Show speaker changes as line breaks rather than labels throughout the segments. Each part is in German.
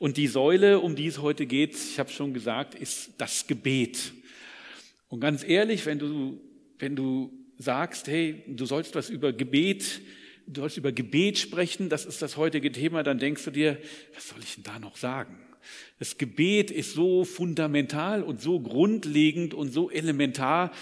Und die Säule, um die es heute geht, ich habe schon gesagt, ist das Gebet. Und ganz ehrlich, wenn du, wenn du sagst, hey, du sollst was über Gebet, du sollst über Gebet sprechen, das ist das heutige Thema, dann denkst du dir, was soll ich denn da noch sagen? Das Gebet ist so fundamental und so grundlegend und so elementar.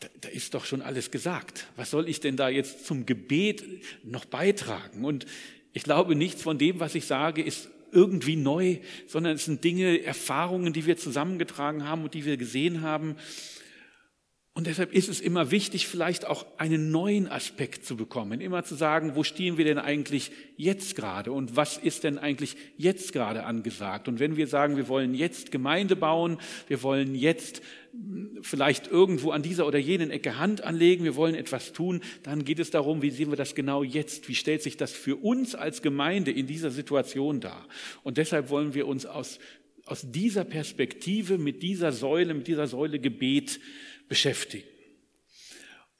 Da, da ist doch schon alles gesagt. Was soll ich denn da jetzt zum Gebet noch beitragen? Und ich glaube, nichts von dem, was ich sage, ist irgendwie neu, sondern es sind Dinge, Erfahrungen, die wir zusammengetragen haben und die wir gesehen haben. Und deshalb ist es immer wichtig, vielleicht auch einen neuen Aspekt zu bekommen, immer zu sagen, wo stehen wir denn eigentlich jetzt gerade und was ist denn eigentlich jetzt gerade angesagt? Und wenn wir sagen, wir wollen jetzt Gemeinde bauen, wir wollen jetzt hm, vielleicht irgendwo an dieser oder jenen Ecke Hand anlegen, wir wollen etwas tun, dann geht es darum, wie sehen wir das genau jetzt? Wie stellt sich das für uns als Gemeinde in dieser Situation dar? Und deshalb wollen wir uns aus, aus dieser Perspektive, mit dieser Säule, mit dieser Säule Gebet beschäftigen.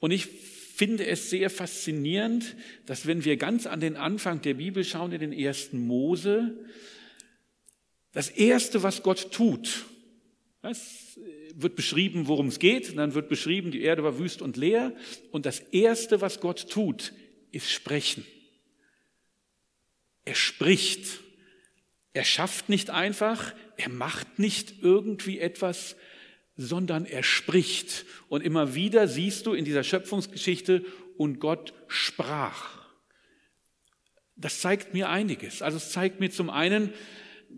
Und ich finde es sehr faszinierend, dass wenn wir ganz an den Anfang der Bibel schauen, in den ersten Mose, das Erste, was Gott tut, es wird beschrieben, worum es geht, dann wird beschrieben, die Erde war wüst und leer, und das Erste, was Gott tut, ist sprechen. Er spricht. Er schafft nicht einfach, er macht nicht irgendwie etwas, sondern er spricht. Und immer wieder siehst du in dieser Schöpfungsgeschichte, und Gott sprach. Das zeigt mir einiges. Also es zeigt mir zum einen,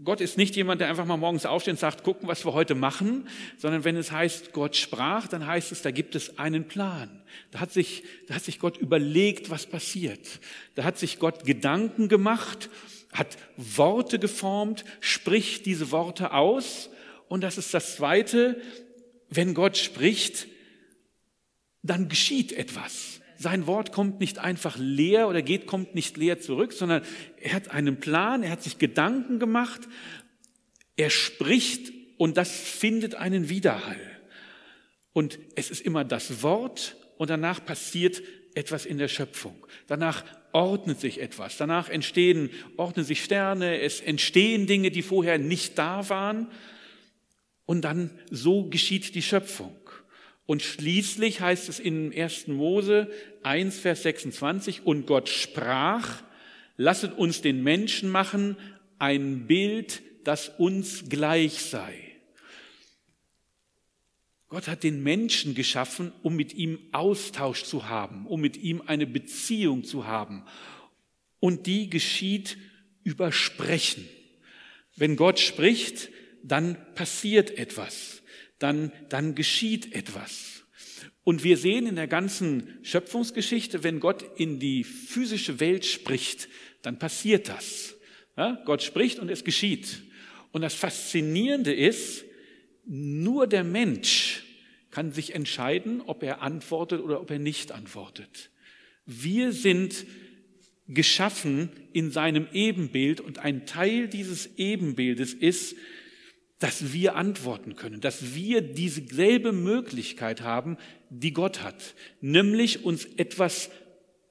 Gott ist nicht jemand, der einfach mal morgens aufsteht und sagt, gucken, was wir heute machen, sondern wenn es heißt, Gott sprach, dann heißt es, da gibt es einen Plan. Da hat sich, da hat sich Gott überlegt, was passiert. Da hat sich Gott Gedanken gemacht, hat Worte geformt, spricht diese Worte aus. Und das ist das Zweite, wenn Gott spricht, dann geschieht etwas. Sein Wort kommt nicht einfach leer oder geht, kommt nicht leer zurück, sondern er hat einen Plan, er hat sich Gedanken gemacht, er spricht und das findet einen Widerhall. Und es ist immer das Wort und danach passiert etwas in der Schöpfung. Danach ordnet sich etwas. Danach entstehen, ordnen sich Sterne, es entstehen Dinge, die vorher nicht da waren. Und dann so geschieht die Schöpfung. Und schließlich heißt es in 1. Mose 1, Vers 26, und Gott sprach, lasset uns den Menschen machen, ein Bild, das uns gleich sei. Gott hat den Menschen geschaffen, um mit ihm Austausch zu haben, um mit ihm eine Beziehung zu haben. Und die geschieht über Sprechen. Wenn Gott spricht, dann passiert etwas, dann, dann geschieht etwas. Und wir sehen in der ganzen Schöpfungsgeschichte, wenn Gott in die physische Welt spricht, dann passiert das. Ja, Gott spricht und es geschieht. Und das Faszinierende ist, nur der Mensch kann sich entscheiden, ob er antwortet oder ob er nicht antwortet. Wir sind geschaffen in seinem Ebenbild und ein Teil dieses Ebenbildes ist, dass wir antworten können, dass wir dieselbe Möglichkeit haben, die Gott hat, nämlich uns etwas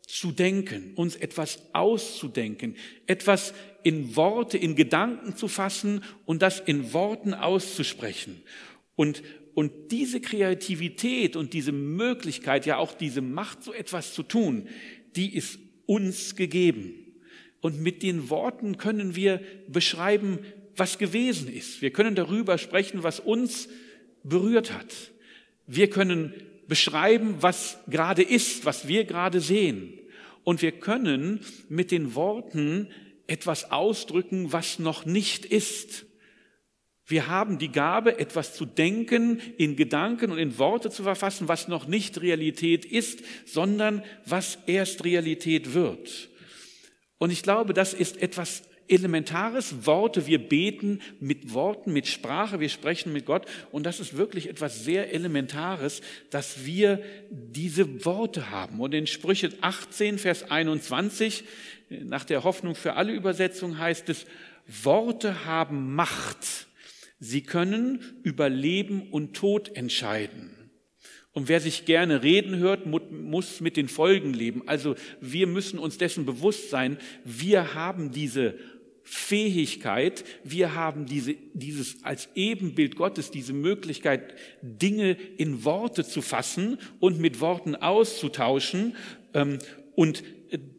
zu denken, uns etwas auszudenken, etwas in Worte, in Gedanken zu fassen und das in Worten auszusprechen. Und, und diese Kreativität und diese Möglichkeit, ja auch diese Macht, so etwas zu tun, die ist uns gegeben. Und mit den Worten können wir beschreiben, was gewesen ist. Wir können darüber sprechen, was uns berührt hat. Wir können beschreiben, was gerade ist, was wir gerade sehen. Und wir können mit den Worten etwas ausdrücken, was noch nicht ist. Wir haben die Gabe, etwas zu denken, in Gedanken und in Worte zu verfassen, was noch nicht Realität ist, sondern was erst Realität wird. Und ich glaube, das ist etwas Elementares, Worte. Wir beten mit Worten, mit Sprache, wir sprechen mit Gott. Und das ist wirklich etwas sehr Elementares, dass wir diese Worte haben. Und in Sprüche 18, Vers 21, nach der Hoffnung für alle Übersetzungen heißt es, Worte haben Macht. Sie können über Leben und Tod entscheiden. Und wer sich gerne reden hört, muss mit den Folgen leben. Also wir müssen uns dessen bewusst sein, wir haben diese Fähigkeit, wir haben diese, dieses als Ebenbild Gottes, diese Möglichkeit, Dinge in Worte zu fassen und mit Worten auszutauschen ähm, und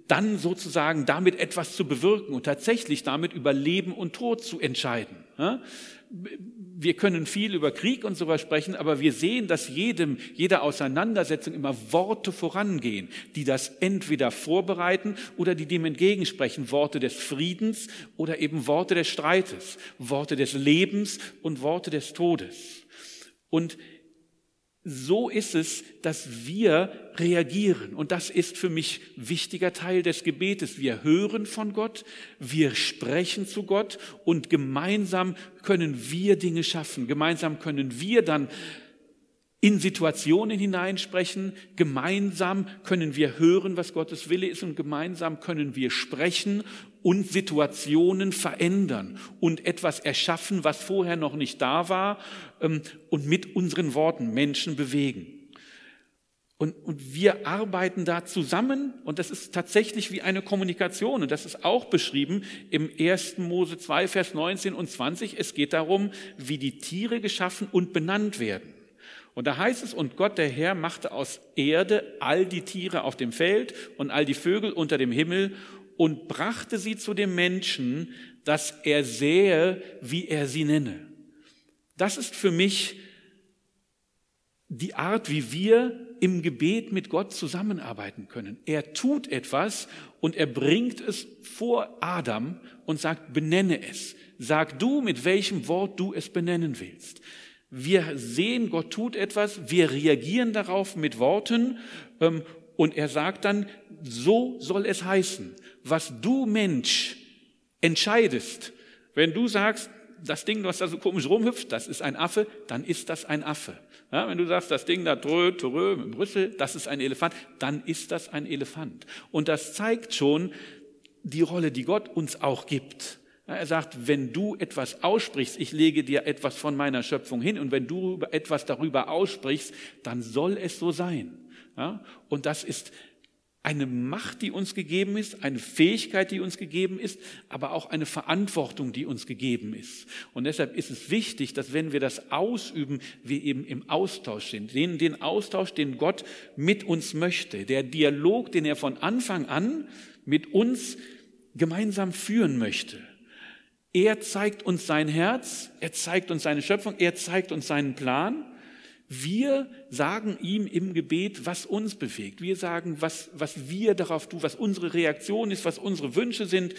dann sozusagen damit etwas zu bewirken und tatsächlich damit über Leben und Tod zu entscheiden. Wir können viel über Krieg und sowas sprechen, aber wir sehen, dass jedem, jeder Auseinandersetzung immer Worte vorangehen, die das entweder vorbereiten oder die dem entgegensprechen. Worte des Friedens oder eben Worte des Streites, Worte des Lebens und Worte des Todes. Und so ist es, dass wir reagieren. Und das ist für mich wichtiger Teil des Gebetes. Wir hören von Gott, wir sprechen zu Gott und gemeinsam können wir Dinge schaffen. Gemeinsam können wir dann in Situationen hineinsprechen. Gemeinsam können wir hören, was Gottes Wille ist und gemeinsam können wir sprechen und Situationen verändern und etwas erschaffen, was vorher noch nicht da war ähm, und mit unseren Worten Menschen bewegen. Und, und wir arbeiten da zusammen und das ist tatsächlich wie eine Kommunikation und das ist auch beschrieben im 1. Mose 2, Vers 19 und 20. Es geht darum, wie die Tiere geschaffen und benannt werden. Und da heißt es, und Gott der Herr machte aus Erde all die Tiere auf dem Feld und all die Vögel unter dem Himmel und brachte sie zu dem Menschen, dass er sähe, wie er sie nenne. Das ist für mich die Art, wie wir im Gebet mit Gott zusammenarbeiten können. Er tut etwas und er bringt es vor Adam und sagt, benenne es. Sag du, mit welchem Wort du es benennen willst. Wir sehen, Gott tut etwas, wir reagieren darauf mit Worten ähm, und er sagt dann, so soll es heißen. Was du Mensch entscheidest, wenn du sagst, das Ding, was da so komisch rumhüpft, das ist ein Affe, dann ist das ein Affe. Ja, wenn du sagst, das Ding da trö, trö, mit Brüssel, das ist ein Elefant, dann ist das ein Elefant. Und das zeigt schon die Rolle, die Gott uns auch gibt. Er sagt, wenn du etwas aussprichst, ich lege dir etwas von meiner Schöpfung hin und wenn du etwas darüber aussprichst, dann soll es so sein. Und das ist eine Macht, die uns gegeben ist, eine Fähigkeit, die uns gegeben ist, aber auch eine Verantwortung, die uns gegeben ist. Und deshalb ist es wichtig, dass wenn wir das ausüben, wir eben im Austausch sind. Den, den Austausch, den Gott mit uns möchte. Der Dialog, den er von Anfang an mit uns gemeinsam führen möchte. Er zeigt uns sein Herz, er zeigt uns seine Schöpfung, er zeigt uns seinen Plan. Wir sagen ihm im Gebet, was uns bewegt. Wir sagen, was, was wir darauf tun, was unsere Reaktion ist, was unsere Wünsche sind.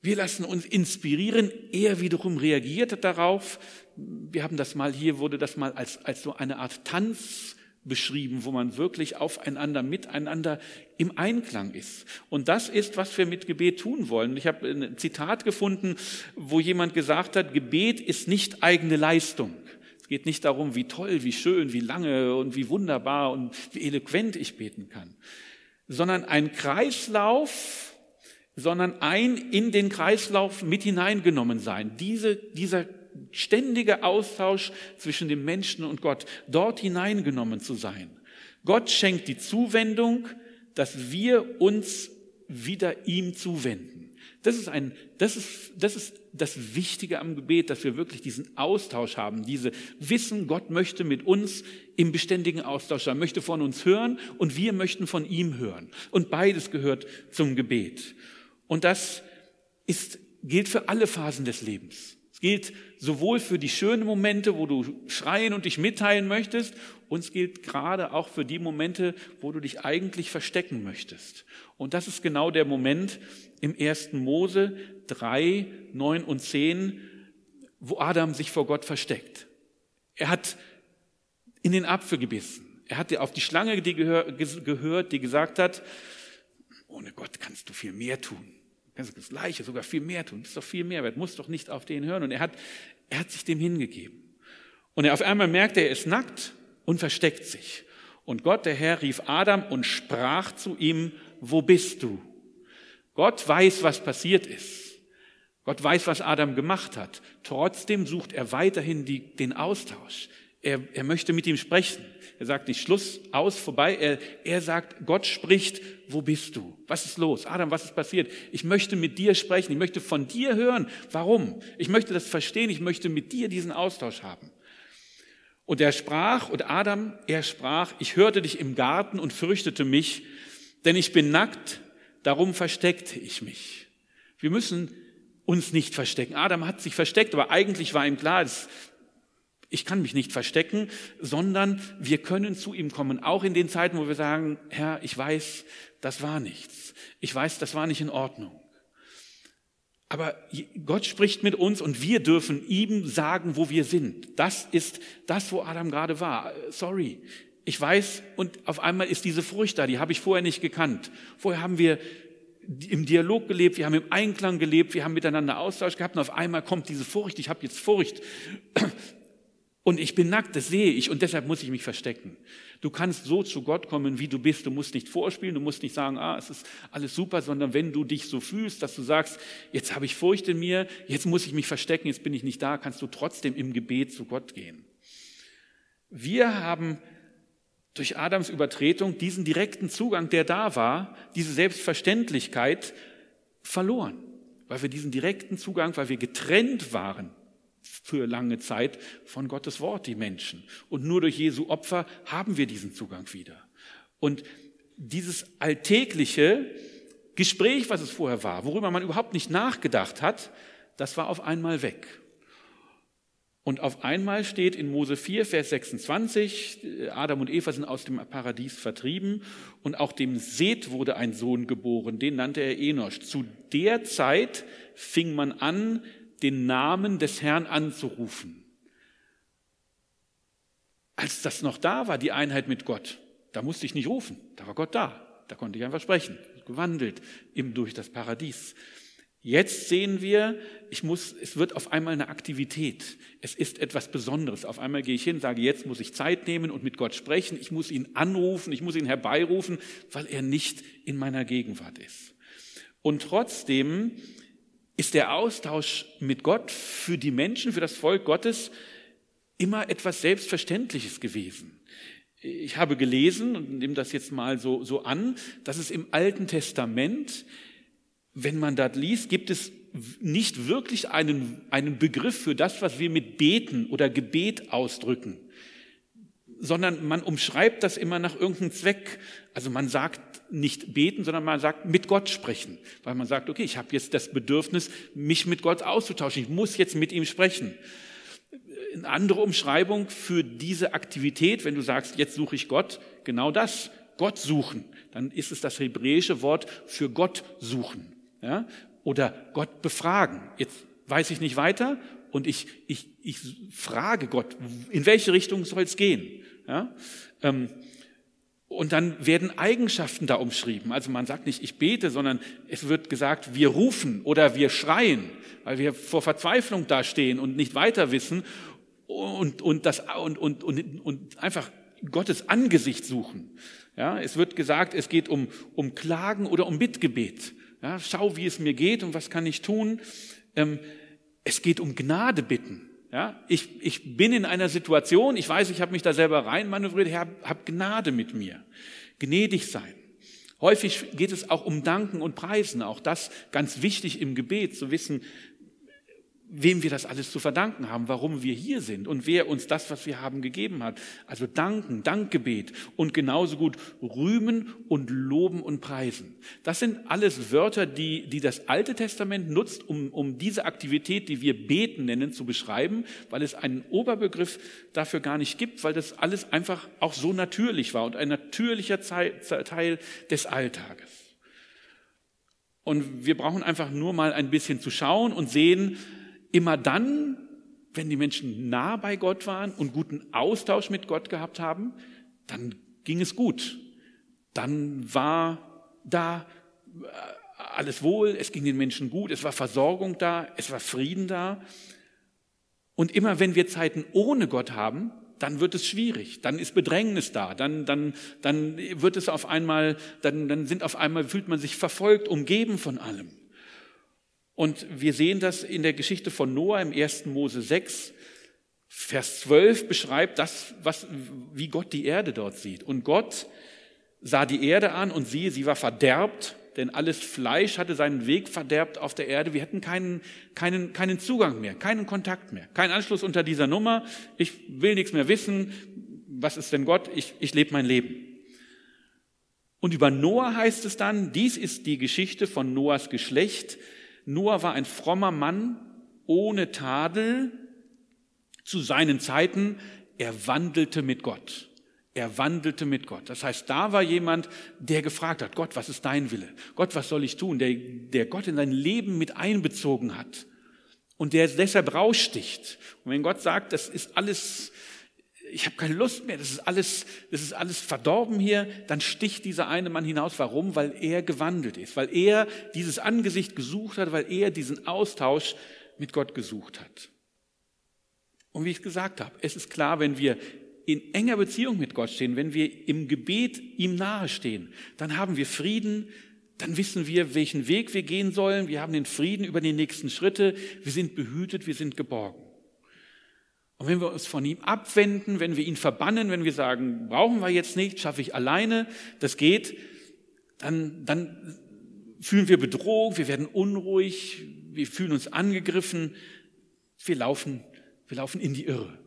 Wir lassen uns inspirieren. Er wiederum reagiert darauf. Wir haben das mal hier, wurde das mal als, als so eine Art Tanz beschrieben, wo man wirklich aufeinander, miteinander im Einklang ist. Und das ist, was wir mit Gebet tun wollen. Ich habe ein Zitat gefunden, wo jemand gesagt hat, Gebet ist nicht eigene Leistung. Es geht nicht darum, wie toll, wie schön, wie lange und wie wunderbar und wie eloquent ich beten kann, sondern ein Kreislauf, sondern ein in den Kreislauf mit hineingenommen sein. Diese, dieser ständiger Austausch zwischen dem Menschen und Gott, dort hineingenommen zu sein. Gott schenkt die Zuwendung, dass wir uns wieder ihm zuwenden. Das ist ein, das ist, das ist das Wichtige am Gebet, dass wir wirklich diesen Austausch haben, diese Wissen, Gott möchte mit uns im beständigen Austausch sein, möchte von uns hören und wir möchten von ihm hören. Und beides gehört zum Gebet. Und das ist, gilt für alle Phasen des Lebens. Es gilt sowohl für die schönen Momente, wo du schreien und dich mitteilen möchtest, und es gilt gerade auch für die Momente, wo du dich eigentlich verstecken möchtest. Und das ist genau der Moment im 1. Mose 3, 9 und 10, wo Adam sich vor Gott versteckt. Er hat in den Apfel gebissen. Er hat auf die Schlange die gehört, die gesagt hat, ohne Gott kannst du viel mehr tun kannst das Gleiche, sogar viel mehr tun. Das ist doch viel mehr wert. Muss doch nicht auf den hören. Und er hat, er hat sich dem hingegeben. Und er auf einmal merkt, er ist nackt und versteckt sich. Und Gott, der Herr, rief Adam und sprach zu ihm, wo bist du? Gott weiß, was passiert ist. Gott weiß, was Adam gemacht hat. Trotzdem sucht er weiterhin die, den Austausch. Er, er möchte mit ihm sprechen. Er sagt nicht Schluss, aus, vorbei. Er, er sagt, Gott spricht, wo bist du? Was ist los? Adam, was ist passiert? Ich möchte mit dir sprechen. Ich möchte von dir hören. Warum? Ich möchte das verstehen. Ich möchte mit dir diesen Austausch haben. Und er sprach, und Adam, er sprach, ich hörte dich im Garten und fürchtete mich, denn ich bin nackt, darum versteckte ich mich. Wir müssen uns nicht verstecken. Adam hat sich versteckt, aber eigentlich war ihm klar, ich kann mich nicht verstecken, sondern wir können zu ihm kommen, auch in den Zeiten, wo wir sagen, Herr, ich weiß, das war nichts. Ich weiß, das war nicht in Ordnung. Aber Gott spricht mit uns und wir dürfen ihm sagen, wo wir sind. Das ist das, wo Adam gerade war. Sorry. Ich weiß, und auf einmal ist diese Furcht da, die habe ich vorher nicht gekannt. Vorher haben wir im Dialog gelebt, wir haben im Einklang gelebt, wir haben miteinander Austausch gehabt und auf einmal kommt diese Furcht, ich habe jetzt Furcht. Und ich bin nackt, das sehe ich und deshalb muss ich mich verstecken. Du kannst so zu Gott kommen, wie du bist. Du musst nicht vorspielen, du musst nicht sagen, ah, es ist alles super, sondern wenn du dich so fühlst, dass du sagst, jetzt habe ich Furcht in mir, jetzt muss ich mich verstecken, jetzt bin ich nicht da, kannst du trotzdem im Gebet zu Gott gehen. Wir haben durch Adams Übertretung diesen direkten Zugang, der da war, diese Selbstverständlichkeit verloren, weil wir diesen direkten Zugang, weil wir getrennt waren für lange Zeit von Gottes Wort, die Menschen. Und nur durch Jesu Opfer haben wir diesen Zugang wieder. Und dieses alltägliche Gespräch, was es vorher war, worüber man überhaupt nicht nachgedacht hat, das war auf einmal weg. Und auf einmal steht in Mose 4, Vers 26, Adam und Eva sind aus dem Paradies vertrieben und auch dem Seth wurde ein Sohn geboren, den nannte er Enosch. Zu der Zeit fing man an, den Namen des Herrn anzurufen. Als das noch da war, die Einheit mit Gott, da musste ich nicht rufen, da war Gott da, da konnte ich einfach sprechen, gewandelt eben durch das Paradies. Jetzt sehen wir, ich muss, es wird auf einmal eine Aktivität. Es ist etwas Besonderes. Auf einmal gehe ich hin, sage, jetzt muss ich Zeit nehmen und mit Gott sprechen. Ich muss ihn anrufen, ich muss ihn herbeirufen, weil er nicht in meiner Gegenwart ist. Und trotzdem ist der Austausch mit Gott für die Menschen, für das Volk Gottes immer etwas Selbstverständliches gewesen. Ich habe gelesen und nehme das jetzt mal so, so an, dass es im Alten Testament, wenn man das liest, gibt es nicht wirklich einen, einen Begriff für das, was wir mit Beten oder Gebet ausdrücken sondern man umschreibt das immer nach irgendeinem Zweck. Also man sagt nicht beten, sondern man sagt mit Gott sprechen, weil man sagt, okay, ich habe jetzt das Bedürfnis, mich mit Gott auszutauschen. Ich muss jetzt mit ihm sprechen. Eine andere Umschreibung für diese Aktivität, wenn du sagst, jetzt suche ich Gott, genau das, Gott suchen, dann ist es das hebräische Wort für Gott suchen. Ja? Oder Gott befragen. Jetzt weiß ich nicht weiter und ich, ich, ich frage Gott, in welche Richtung soll es gehen? Ja? Ähm, und dann werden Eigenschaften da umschrieben. Also man sagt nicht, ich bete, sondern es wird gesagt, wir rufen oder wir schreien, weil wir vor Verzweiflung dastehen und nicht weiter wissen und, und, das, und, und, und, und einfach Gottes Angesicht suchen. Ja, es wird gesagt, es geht um, um Klagen oder um Bittgebet. Ja, schau, wie es mir geht und was kann ich tun. Ähm, es geht um Gnade bitten. Ja, ich, ich bin in einer Situation, ich weiß, ich habe mich da selber reinmanövriert, Herr, hab Gnade mit mir. Gnädig sein. Häufig geht es auch um Danken und Preisen, auch das ganz wichtig im Gebet, zu wissen, wem wir das alles zu verdanken haben, warum wir hier sind und wer uns das, was wir haben, gegeben hat. Also danken, Dankgebet und genauso gut rühmen und loben und preisen. Das sind alles Wörter, die, die das Alte Testament nutzt, um, um diese Aktivität, die wir beten nennen, zu beschreiben, weil es einen Oberbegriff dafür gar nicht gibt, weil das alles einfach auch so natürlich war und ein natürlicher Teil des Alltages. Und wir brauchen einfach nur mal ein bisschen zu schauen und sehen, immer dann, wenn die Menschen nah bei Gott waren und guten Austausch mit Gott gehabt haben, dann ging es gut. Dann war da äh, alles wohl, es ging den Menschen gut, es war Versorgung da, es war Frieden da. Und immer wenn wir Zeiten ohne Gott haben, dann wird es schwierig, dann ist Bedrängnis da, dann, dann, dann wird es auf einmal, dann, dann sind auf einmal, fühlt man sich verfolgt, umgeben von allem. Und wir sehen das in der Geschichte von Noah im 1. Mose 6. Vers 12 beschreibt das, was, wie Gott die Erde dort sieht. Und Gott sah die Erde an und siehe, sie war verderbt, denn alles Fleisch hatte seinen Weg verderbt auf der Erde. Wir hätten keinen, keinen, keinen Zugang mehr, keinen Kontakt mehr, keinen Anschluss unter dieser Nummer. Ich will nichts mehr wissen. Was ist denn Gott? Ich, ich lebe mein Leben. Und über Noah heißt es dann, dies ist die Geschichte von Noahs Geschlecht. Noah war ein frommer Mann ohne Tadel zu seinen Zeiten. Er wandelte mit Gott. Er wandelte mit Gott. Das heißt, da war jemand, der gefragt hat, Gott, was ist dein Wille? Gott, was soll ich tun? Der, der Gott in sein Leben mit einbezogen hat und der deshalb raussticht. Und wenn Gott sagt, das ist alles ich habe keine Lust mehr, das ist alles, das ist alles verdorben hier, dann sticht dieser eine Mann hinaus. Warum? Weil er gewandelt ist, weil er dieses Angesicht gesucht hat, weil er diesen Austausch mit Gott gesucht hat. Und wie ich gesagt habe, es ist klar, wenn wir in enger Beziehung mit Gott stehen, wenn wir im Gebet ihm nahestehen, dann haben wir Frieden, dann wissen wir, welchen Weg wir gehen sollen, wir haben den Frieden über die nächsten Schritte, wir sind behütet, wir sind geborgen. Und wenn wir uns von ihm abwenden, wenn wir ihn verbannen, wenn wir sagen, brauchen wir jetzt nicht, schaffe ich alleine, das geht, dann, dann fühlen wir Bedrohung, wir werden unruhig, wir fühlen uns angegriffen, wir laufen, wir laufen in die Irre.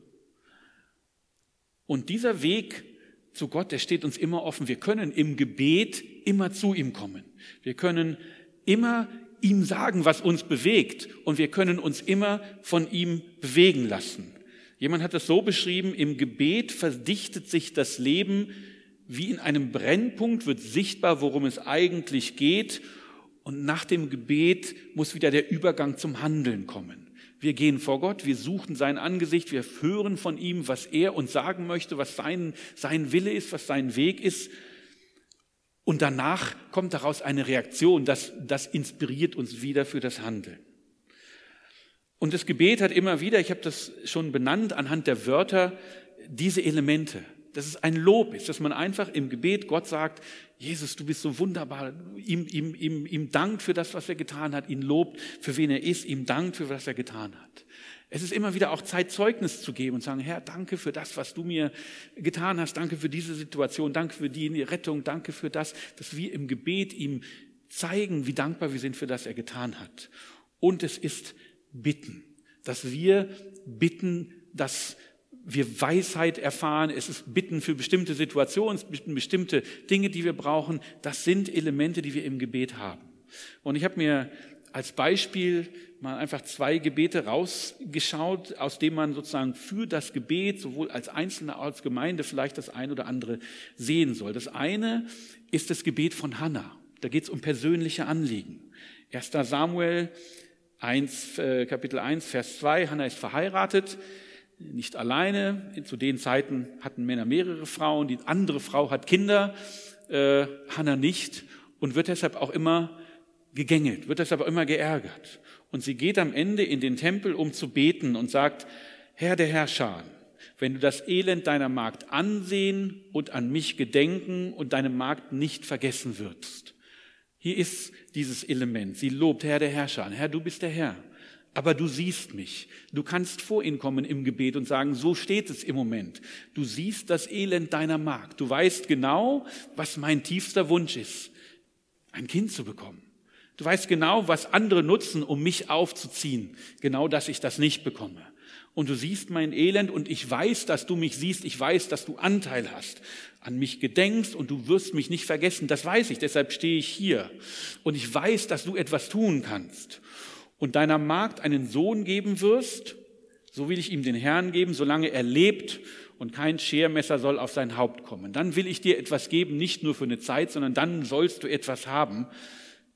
Und dieser Weg zu Gott, der steht uns immer offen. Wir können im Gebet immer zu ihm kommen. Wir können immer ihm sagen, was uns bewegt und wir können uns immer von ihm bewegen lassen. Jemand hat das so beschrieben, im Gebet verdichtet sich das Leben wie in einem Brennpunkt, wird sichtbar, worum es eigentlich geht. Und nach dem Gebet muss wieder der Übergang zum Handeln kommen. Wir gehen vor Gott, wir suchen sein Angesicht, wir hören von ihm, was er uns sagen möchte, was sein, sein Wille ist, was sein Weg ist. Und danach kommt daraus eine Reaktion, das, das inspiriert uns wieder für das Handeln. Und das Gebet hat immer wieder, ich habe das schon benannt anhand der Wörter, diese Elemente. Dass es ein Lob ist, dass man einfach im Gebet Gott sagt, Jesus, du bist so wunderbar, ihm, ihm, ihm, ihm dankt für das, was er getan hat, ihn lobt, für wen er ist, ihm dankt für was er getan hat. Es ist immer wieder auch Zeit, Zeugnis zu geben und sagen, Herr, danke für das, was du mir getan hast, danke für diese Situation, danke für die Rettung, danke für das, dass wir im Gebet ihm zeigen, wie dankbar wir sind für das, er getan hat. Und es ist bitten, dass wir bitten, dass wir Weisheit erfahren, es ist Bitten für bestimmte Situationen, es sind bestimmte Dinge, die wir brauchen. Das sind Elemente, die wir im Gebet haben. Und ich habe mir als Beispiel mal einfach zwei Gebete rausgeschaut, aus denen man sozusagen für das Gebet sowohl als Einzelne als Gemeinde vielleicht das eine oder andere sehen soll. Das eine ist das Gebet von Hannah. Da geht es um persönliche Anliegen. 1. Samuel 1, äh, Kapitel 1, Vers 2, Hannah ist verheiratet, nicht alleine. Zu den Zeiten hatten Männer mehrere Frauen, die andere Frau hat Kinder, äh, Hannah nicht und wird deshalb auch immer gegängelt, wird deshalb auch immer geärgert. Und sie geht am Ende in den Tempel, um zu beten und sagt, Herr der Herrscher, wenn du das Elend deiner Magd ansehen und an mich gedenken und deine Magd nicht vergessen wirst. Hier ist dieses Element. Sie lobt Herr der Herrscher. Herr, du bist der Herr. Aber du siehst mich. Du kannst vor ihn kommen im Gebet und sagen, so steht es im Moment. Du siehst das Elend deiner Magd. Du weißt genau, was mein tiefster Wunsch ist. Ein Kind zu bekommen. Du weißt genau, was andere nutzen, um mich aufzuziehen. Genau, dass ich das nicht bekomme und du siehst mein Elend und ich weiß, dass du mich siehst, ich weiß, dass du Anteil hast, an mich gedenkst und du wirst mich nicht vergessen, das weiß ich, deshalb stehe ich hier und ich weiß, dass du etwas tun kannst und deiner Magd einen Sohn geben wirst, so will ich ihm den Herrn geben, solange er lebt und kein Schermesser soll auf sein Haupt kommen. Dann will ich dir etwas geben, nicht nur für eine Zeit, sondern dann sollst du etwas haben,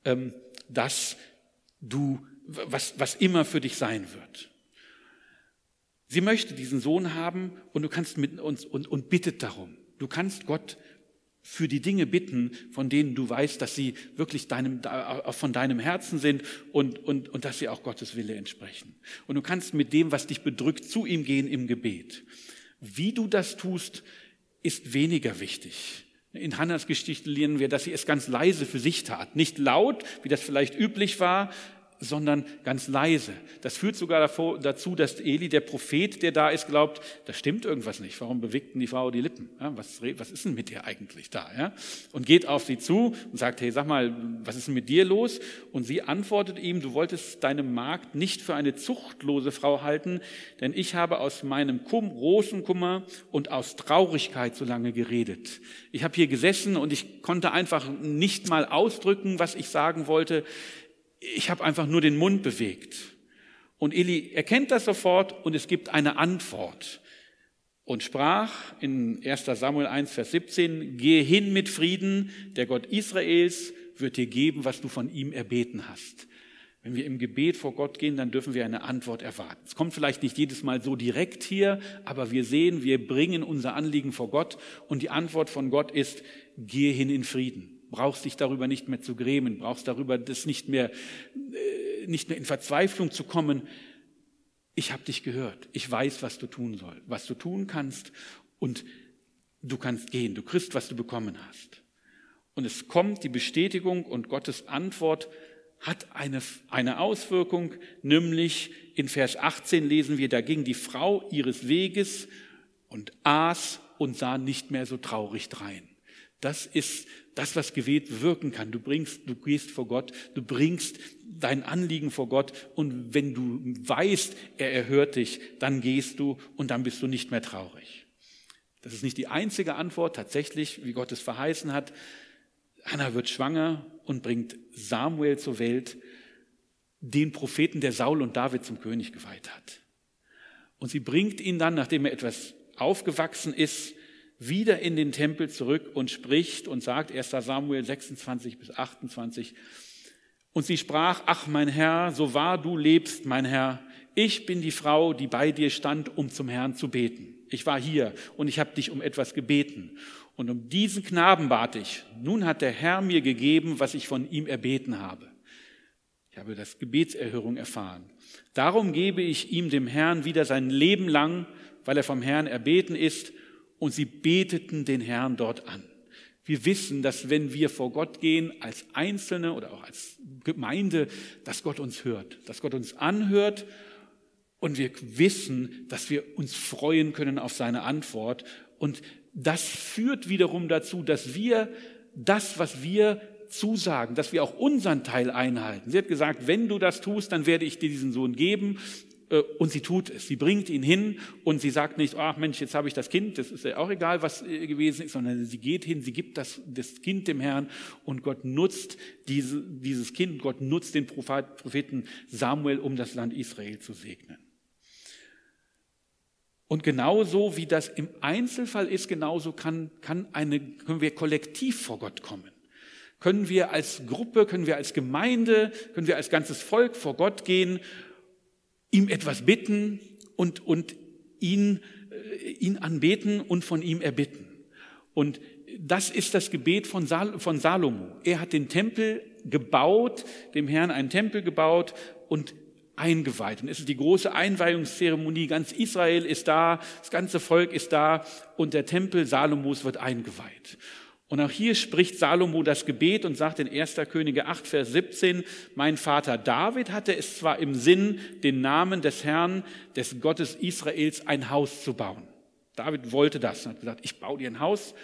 ähm, das du, was, was immer für dich sein wird. Sie möchte diesen Sohn haben und du kannst mit uns und, und bittet darum. Du kannst Gott für die Dinge bitten, von denen du weißt, dass sie wirklich deinem, von deinem Herzen sind und, und, und dass sie auch Gottes Wille entsprechen. Und du kannst mit dem, was dich bedrückt, zu ihm gehen im Gebet. Wie du das tust, ist weniger wichtig. In Hannas Geschichte lernen wir, dass sie es ganz leise für sich tat. Nicht laut, wie das vielleicht üblich war, sondern ganz leise. Das führt sogar dazu, dass Eli, der Prophet, der da ist, glaubt, da stimmt irgendwas nicht. Warum bewegten die Frau die Lippen? Was, was, ist denn mit dir eigentlich da? Und geht auf sie zu und sagt, hey, sag mal, was ist denn mit dir los? Und sie antwortet ihm, du wolltest deine Magd nicht für eine zuchtlose Frau halten, denn ich habe aus meinem Kum, großen Kummer und aus Traurigkeit so lange geredet. Ich habe hier gesessen und ich konnte einfach nicht mal ausdrücken, was ich sagen wollte ich habe einfach nur den Mund bewegt. Und Eli erkennt das sofort und es gibt eine Antwort. Und sprach in 1 Samuel 1, Vers 17, gehe hin mit Frieden, der Gott Israels wird dir geben, was du von ihm erbeten hast. Wenn wir im Gebet vor Gott gehen, dann dürfen wir eine Antwort erwarten. Es kommt vielleicht nicht jedes Mal so direkt hier, aber wir sehen, wir bringen unser Anliegen vor Gott und die Antwort von Gott ist, gehe hin in Frieden brauchst dich darüber nicht mehr zu grämen, brauchst darüber das nicht mehr, äh, nicht mehr in Verzweiflung zu kommen. Ich habe dich gehört. Ich weiß, was du tun soll, was du tun kannst und du kannst gehen. Du kriegst, was du bekommen hast. Und es kommt die Bestätigung und Gottes Antwort hat eine, eine Auswirkung, nämlich in Vers 18 lesen wir, da ging die Frau ihres Weges und aß und sah nicht mehr so traurig drein. Das ist das, was Gebet wirken kann. Du bringst, du gehst vor Gott, du bringst dein Anliegen vor Gott und wenn du weißt, er erhört dich, dann gehst du und dann bist du nicht mehr traurig. Das ist nicht die einzige Antwort, tatsächlich, wie Gott es verheißen hat. Hannah wird schwanger und bringt Samuel zur Welt, den Propheten, der Saul und David zum König geweiht hat. Und sie bringt ihn dann, nachdem er etwas aufgewachsen ist, wieder in den Tempel zurück und spricht und sagt, 1 Samuel 26 bis 28, und sie sprach, ach mein Herr, so wahr du lebst, mein Herr, ich bin die Frau, die bei dir stand, um zum Herrn zu beten. Ich war hier und ich habe dich um etwas gebeten. Und um diesen Knaben bat ich. Nun hat der Herr mir gegeben, was ich von ihm erbeten habe. Ich habe das Gebetserhörung erfahren. Darum gebe ich ihm dem Herrn wieder sein Leben lang, weil er vom Herrn erbeten ist und sie beteten den Herrn dort an. Wir wissen, dass wenn wir vor Gott gehen, als Einzelne oder auch als Gemeinde, dass Gott uns hört, dass Gott uns anhört und wir wissen, dass wir uns freuen können auf seine Antwort. Und das führt wiederum dazu, dass wir das, was wir zusagen, dass wir auch unseren Teil einhalten. Sie hat gesagt, wenn du das tust, dann werde ich dir diesen Sohn geben. Äh, und sie tut es. Sie bringt ihn hin und sie sagt nicht, ach Mensch, jetzt habe ich das Kind, das ist ja auch egal, was äh, gewesen ist, sondern sie geht hin, sie gibt das, das Kind dem Herrn und Gott nutzt diese, dieses Kind, Gott nutzt den Propheten Samuel, um das Land Israel zu segnen. Und genauso wie das im Einzelfall ist, genauso kann, kann eine, können wir kollektiv vor Gott kommen. Können wir als Gruppe, können wir als Gemeinde, können wir als ganzes Volk vor Gott gehen ihm etwas bitten und, und ihn, äh, ihn anbeten und von ihm erbitten. Und das ist das Gebet von, Sal von Salomo. Er hat den Tempel gebaut, dem Herrn einen Tempel gebaut und eingeweiht. Und es ist die große Einweihungszeremonie. Ganz Israel ist da, das ganze Volk ist da und der Tempel Salomos wird eingeweiht. Und auch hier spricht Salomo das Gebet und sagt in 1. Könige 8, Vers 17, mein Vater David hatte es zwar im Sinn, den Namen des Herrn, des Gottes Israels, ein Haus zu bauen. David wollte das und hat gesagt, ich baue dir ein Haus.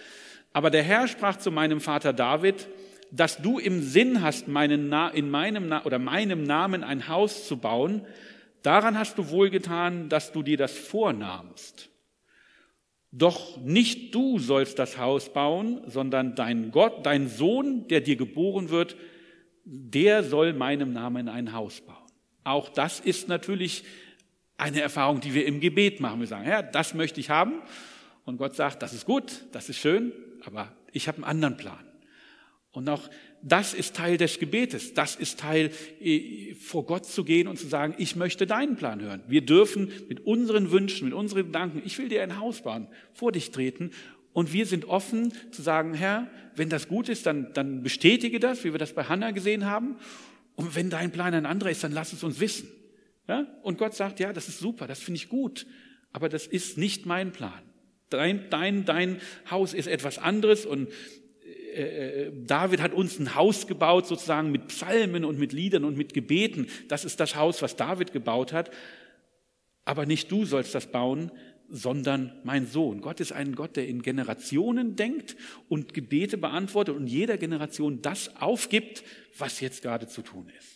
Aber der Herr sprach zu meinem Vater David, dass du im Sinn hast, meinen, in meinem oder meinem Namen ein Haus zu bauen, daran hast du wohlgetan, dass du dir das vornahmst. Doch nicht du sollst das Haus bauen, sondern dein Gott, dein Sohn, der dir geboren wird, der soll meinem Namen ein Haus bauen. Auch das ist natürlich eine Erfahrung, die wir im Gebet machen. Wir sagen, Herr, das möchte ich haben. Und Gott sagt, das ist gut, das ist schön, aber ich habe einen anderen Plan. Und auch das ist Teil des Gebetes. Das ist Teil, äh, vor Gott zu gehen und zu sagen, ich möchte deinen Plan hören. Wir dürfen mit unseren Wünschen, mit unseren Gedanken, ich will dir ein Haus bauen, vor dich treten. Und wir sind offen zu sagen, Herr, wenn das gut ist, dann, dann bestätige das, wie wir das bei Hannah gesehen haben. Und wenn dein Plan ein anderer ist, dann lass es uns wissen. Ja? Und Gott sagt, ja, das ist super, das finde ich gut. Aber das ist nicht mein Plan. Dein, dein, dein Haus ist etwas anderes und äh, David hat uns ein Haus gebaut, sozusagen mit Psalmen und mit Liedern und mit Gebeten. Das ist das Haus, was David gebaut hat. Aber nicht du sollst das bauen, sondern mein Sohn. Gott ist ein Gott, der in Generationen denkt und Gebete beantwortet und jeder Generation das aufgibt, was jetzt gerade zu tun ist.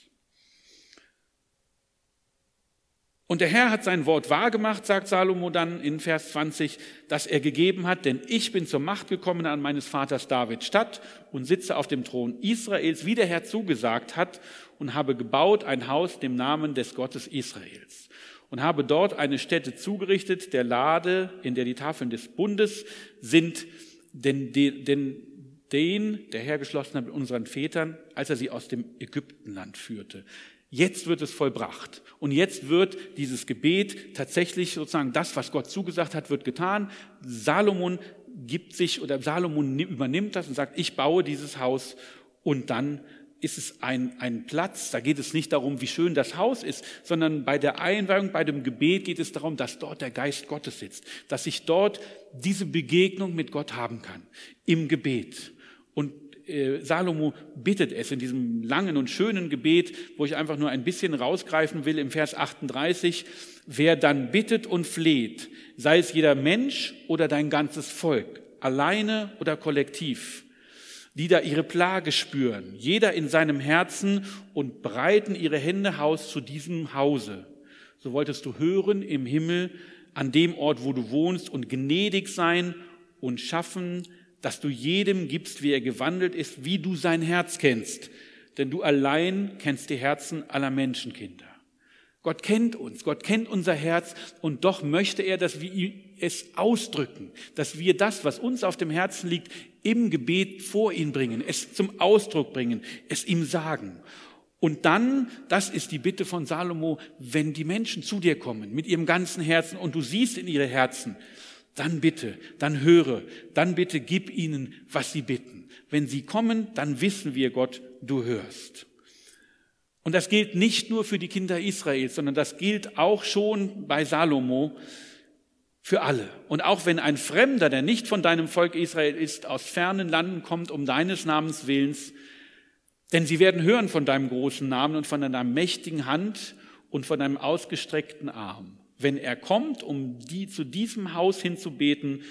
Und der Herr hat sein Wort wahrgemacht, sagt Salomo dann in Vers 20, dass er gegeben hat, denn ich bin zur Macht gekommen an meines Vaters David Stadt und sitze auf dem Thron Israels, wie der Herr zugesagt hat, und habe gebaut ein Haus dem Namen des Gottes Israels und habe dort eine Stätte zugerichtet, der Lade, in der die Tafeln des Bundes sind, denn, denn den der Herr geschlossen hat mit unseren Vätern, als er sie aus dem Ägyptenland führte. Jetzt wird es vollbracht. Und jetzt wird dieses Gebet tatsächlich sozusagen das, was Gott zugesagt hat, wird getan. Salomon gibt sich oder Salomon übernimmt das und sagt, ich baue dieses Haus und dann ist es ein, ein Platz, da geht es nicht darum, wie schön das Haus ist, sondern bei der Einweihung, bei dem Gebet geht es darum, dass dort der Geist Gottes sitzt, dass ich dort diese Begegnung mit Gott haben kann, im Gebet. Und Salomo bittet es in diesem langen und schönen Gebet, wo ich einfach nur ein bisschen rausgreifen will, im Vers 38, wer dann bittet und fleht, sei es jeder Mensch oder dein ganzes Volk, alleine oder kollektiv, die da ihre Plage spüren, jeder in seinem Herzen und breiten ihre Hände aus zu diesem Hause. So wolltest du hören im Himmel an dem Ort, wo du wohnst und gnädig sein und schaffen, dass du jedem gibst, wie er gewandelt ist, wie du sein Herz kennst. Denn du allein kennst die Herzen aller Menschenkinder. Gott kennt uns, Gott kennt unser Herz und doch möchte er, dass wir es ausdrücken, dass wir das, was uns auf dem Herzen liegt, im Gebet vor ihn bringen, es zum Ausdruck bringen, es ihm sagen. Und dann, das ist die Bitte von Salomo, wenn die Menschen zu dir kommen mit ihrem ganzen Herzen und du siehst in ihre Herzen, dann bitte, dann höre, dann bitte gib ihnen, was sie bitten. Wenn sie kommen, dann wissen wir, Gott, du hörst. Und das gilt nicht nur für die Kinder Israels, sondern das gilt auch schon bei Salomo, für alle. Und auch wenn ein Fremder, der nicht von deinem Volk Israel ist, aus fernen Landen kommt, um deines Namens willens, denn sie werden hören von deinem großen Namen und von deiner mächtigen Hand und von deinem ausgestreckten Arm. Wenn er kommt, um die zu diesem Haus hinzubeten,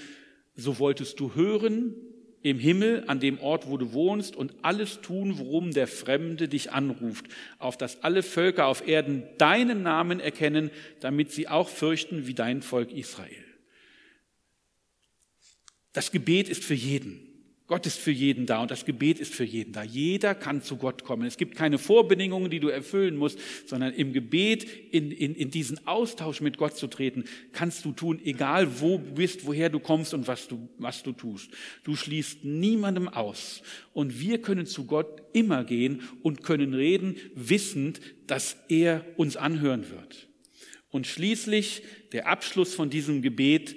so wolltest du hören im Himmel, an dem Ort, wo du wohnst, und alles tun, worum der Fremde dich anruft, auf dass alle Völker auf Erden deinen Namen erkennen, damit sie auch fürchten wie dein Volk Israel. Das Gebet ist für jeden. Gott ist für jeden da und das Gebet ist für jeden da. Jeder kann zu Gott kommen. Es gibt keine Vorbedingungen, die du erfüllen musst, sondern im Gebet, in, in, in diesen Austausch mit Gott zu treten, kannst du tun, egal wo bist, woher du kommst und was du, was du tust. Du schließt niemandem aus. Und wir können zu Gott immer gehen und können reden, wissend, dass er uns anhören wird. Und schließlich der Abschluss von diesem Gebet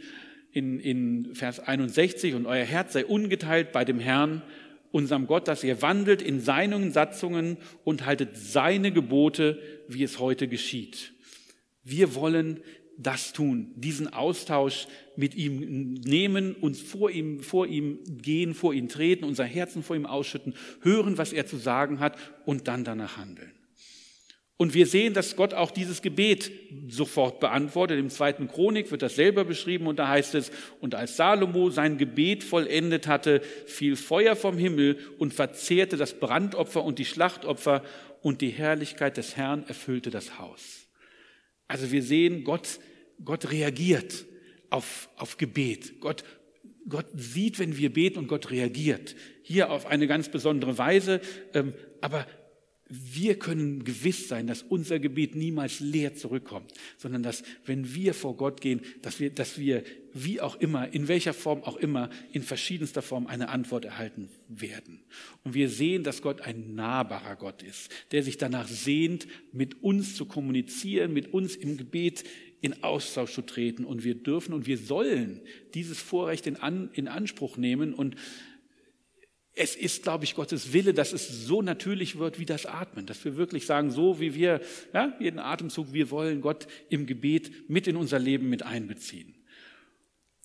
in, in Vers 61, und euer Herz sei ungeteilt bei dem Herrn, unserem Gott, dass ihr wandelt in seinen Satzungen und haltet seine Gebote, wie es heute geschieht. Wir wollen das tun, diesen Austausch mit ihm nehmen, uns vor ihm, vor ihm gehen, vor ihn treten, unser Herzen vor ihm ausschütten, hören, was er zu sagen hat und dann danach handeln. Und wir sehen, dass Gott auch dieses Gebet sofort beantwortet. Im zweiten Chronik wird das selber beschrieben und da heißt es, und als Salomo sein Gebet vollendet hatte, fiel Feuer vom Himmel und verzehrte das Brandopfer und die Schlachtopfer und die Herrlichkeit des Herrn erfüllte das Haus. Also wir sehen, Gott, Gott reagiert auf, auf Gebet. Gott, Gott sieht, wenn wir beten und Gott reagiert. Hier auf eine ganz besondere Weise. Ähm, aber wir können gewiss sein, dass unser Gebet niemals leer zurückkommt, sondern dass, wenn wir vor Gott gehen, dass wir, dass wir, wie auch immer, in welcher Form auch immer, in verschiedenster Form eine Antwort erhalten werden. Und wir sehen, dass Gott ein nahbarer Gott ist, der sich danach sehnt, mit uns zu kommunizieren, mit uns im Gebet in Austausch zu treten. Und wir dürfen und wir sollen dieses Vorrecht in, An, in Anspruch nehmen und es ist, glaube ich, Gottes Wille, dass es so natürlich wird wie das Atmen, dass wir wirklich sagen, so wie wir ja, jeden Atemzug, wir wollen Gott im Gebet mit in unser Leben mit einbeziehen.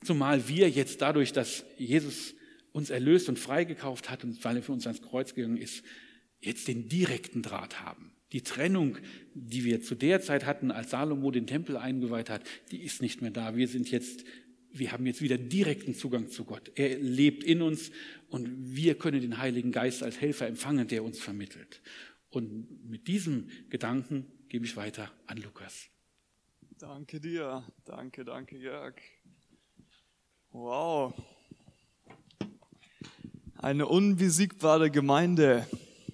Zumal wir jetzt dadurch, dass Jesus uns erlöst und freigekauft hat und weil er für uns ans Kreuz gegangen ist, jetzt den direkten Draht haben. Die Trennung, die wir zu der Zeit hatten, als Salomo den Tempel eingeweiht hat, die ist nicht mehr da. Wir sind jetzt, wir haben jetzt wieder direkten Zugang zu Gott. Er lebt in uns und wir können den Heiligen Geist als Helfer empfangen, der uns vermittelt. Und mit diesem Gedanken gebe ich weiter an Lukas.
Danke dir. Danke, danke, Jörg. Wow. Eine unbesiegbare Gemeinde.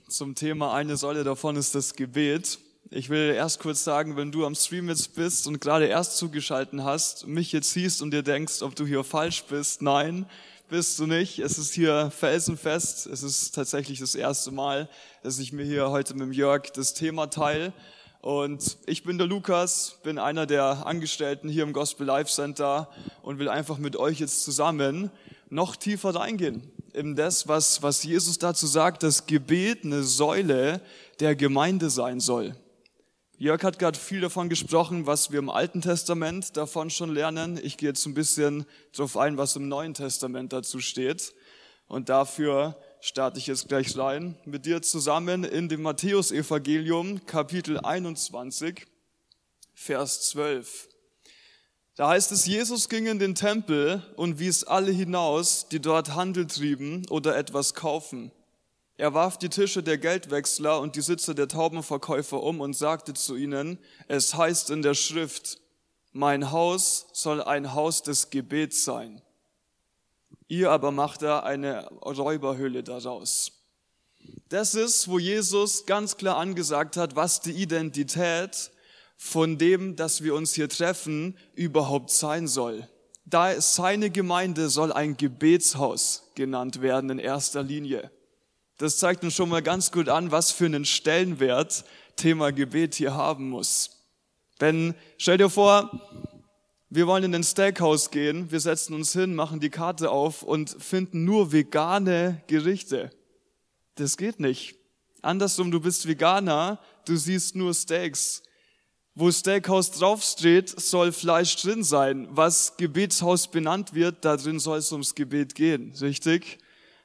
Zum Thema eine Säule davon ist das Gebet. Ich will erst kurz sagen, wenn du am Stream jetzt bist und gerade erst zugeschalten hast, mich jetzt siehst und dir denkst, ob du hier falsch bist. Nein, bist du nicht. Es ist hier felsenfest. Es ist tatsächlich das erste Mal, dass ich mir hier heute mit Jörg das Thema teile. Und ich bin der Lukas, bin einer der Angestellten hier im Gospel Life Center und will einfach mit euch jetzt zusammen noch tiefer reingehen in das, was, was Jesus dazu sagt, dass Gebet eine Säule der Gemeinde sein soll. Jörg hat gerade viel davon gesprochen, was wir im Alten Testament davon schon lernen. Ich gehe jetzt ein bisschen darauf ein, was im Neuen Testament dazu steht. Und dafür starte ich jetzt gleich rein mit dir zusammen in dem Matthäusevangelium Kapitel 21, Vers 12. Da heißt es, Jesus ging in den Tempel und wies alle hinaus, die dort Handel trieben oder etwas kaufen. Er warf die Tische der Geldwechsler und die Sitze der Taubenverkäufer um und sagte zu ihnen, es heißt in der Schrift, mein Haus soll ein Haus des Gebets sein. Ihr aber macht da eine Räuberhöhle daraus. Das ist, wo Jesus ganz klar angesagt hat, was die Identität von dem, dass wir uns hier treffen, überhaupt sein soll. Da seine Gemeinde soll ein Gebetshaus genannt werden in erster Linie. Das zeigt uns schon mal ganz gut an, was für einen Stellenwert Thema Gebet hier haben muss. Wenn, stell dir vor, wir wollen in ein Steakhouse gehen, wir setzen uns hin, machen die Karte auf und finden nur vegane Gerichte. Das geht nicht. Andersrum, du bist Veganer, du siehst nur Steaks wo Steakhouse draufsteht, soll Fleisch drin sein. Was Gebetshaus benannt wird, da drin soll es ums Gebet gehen, richtig?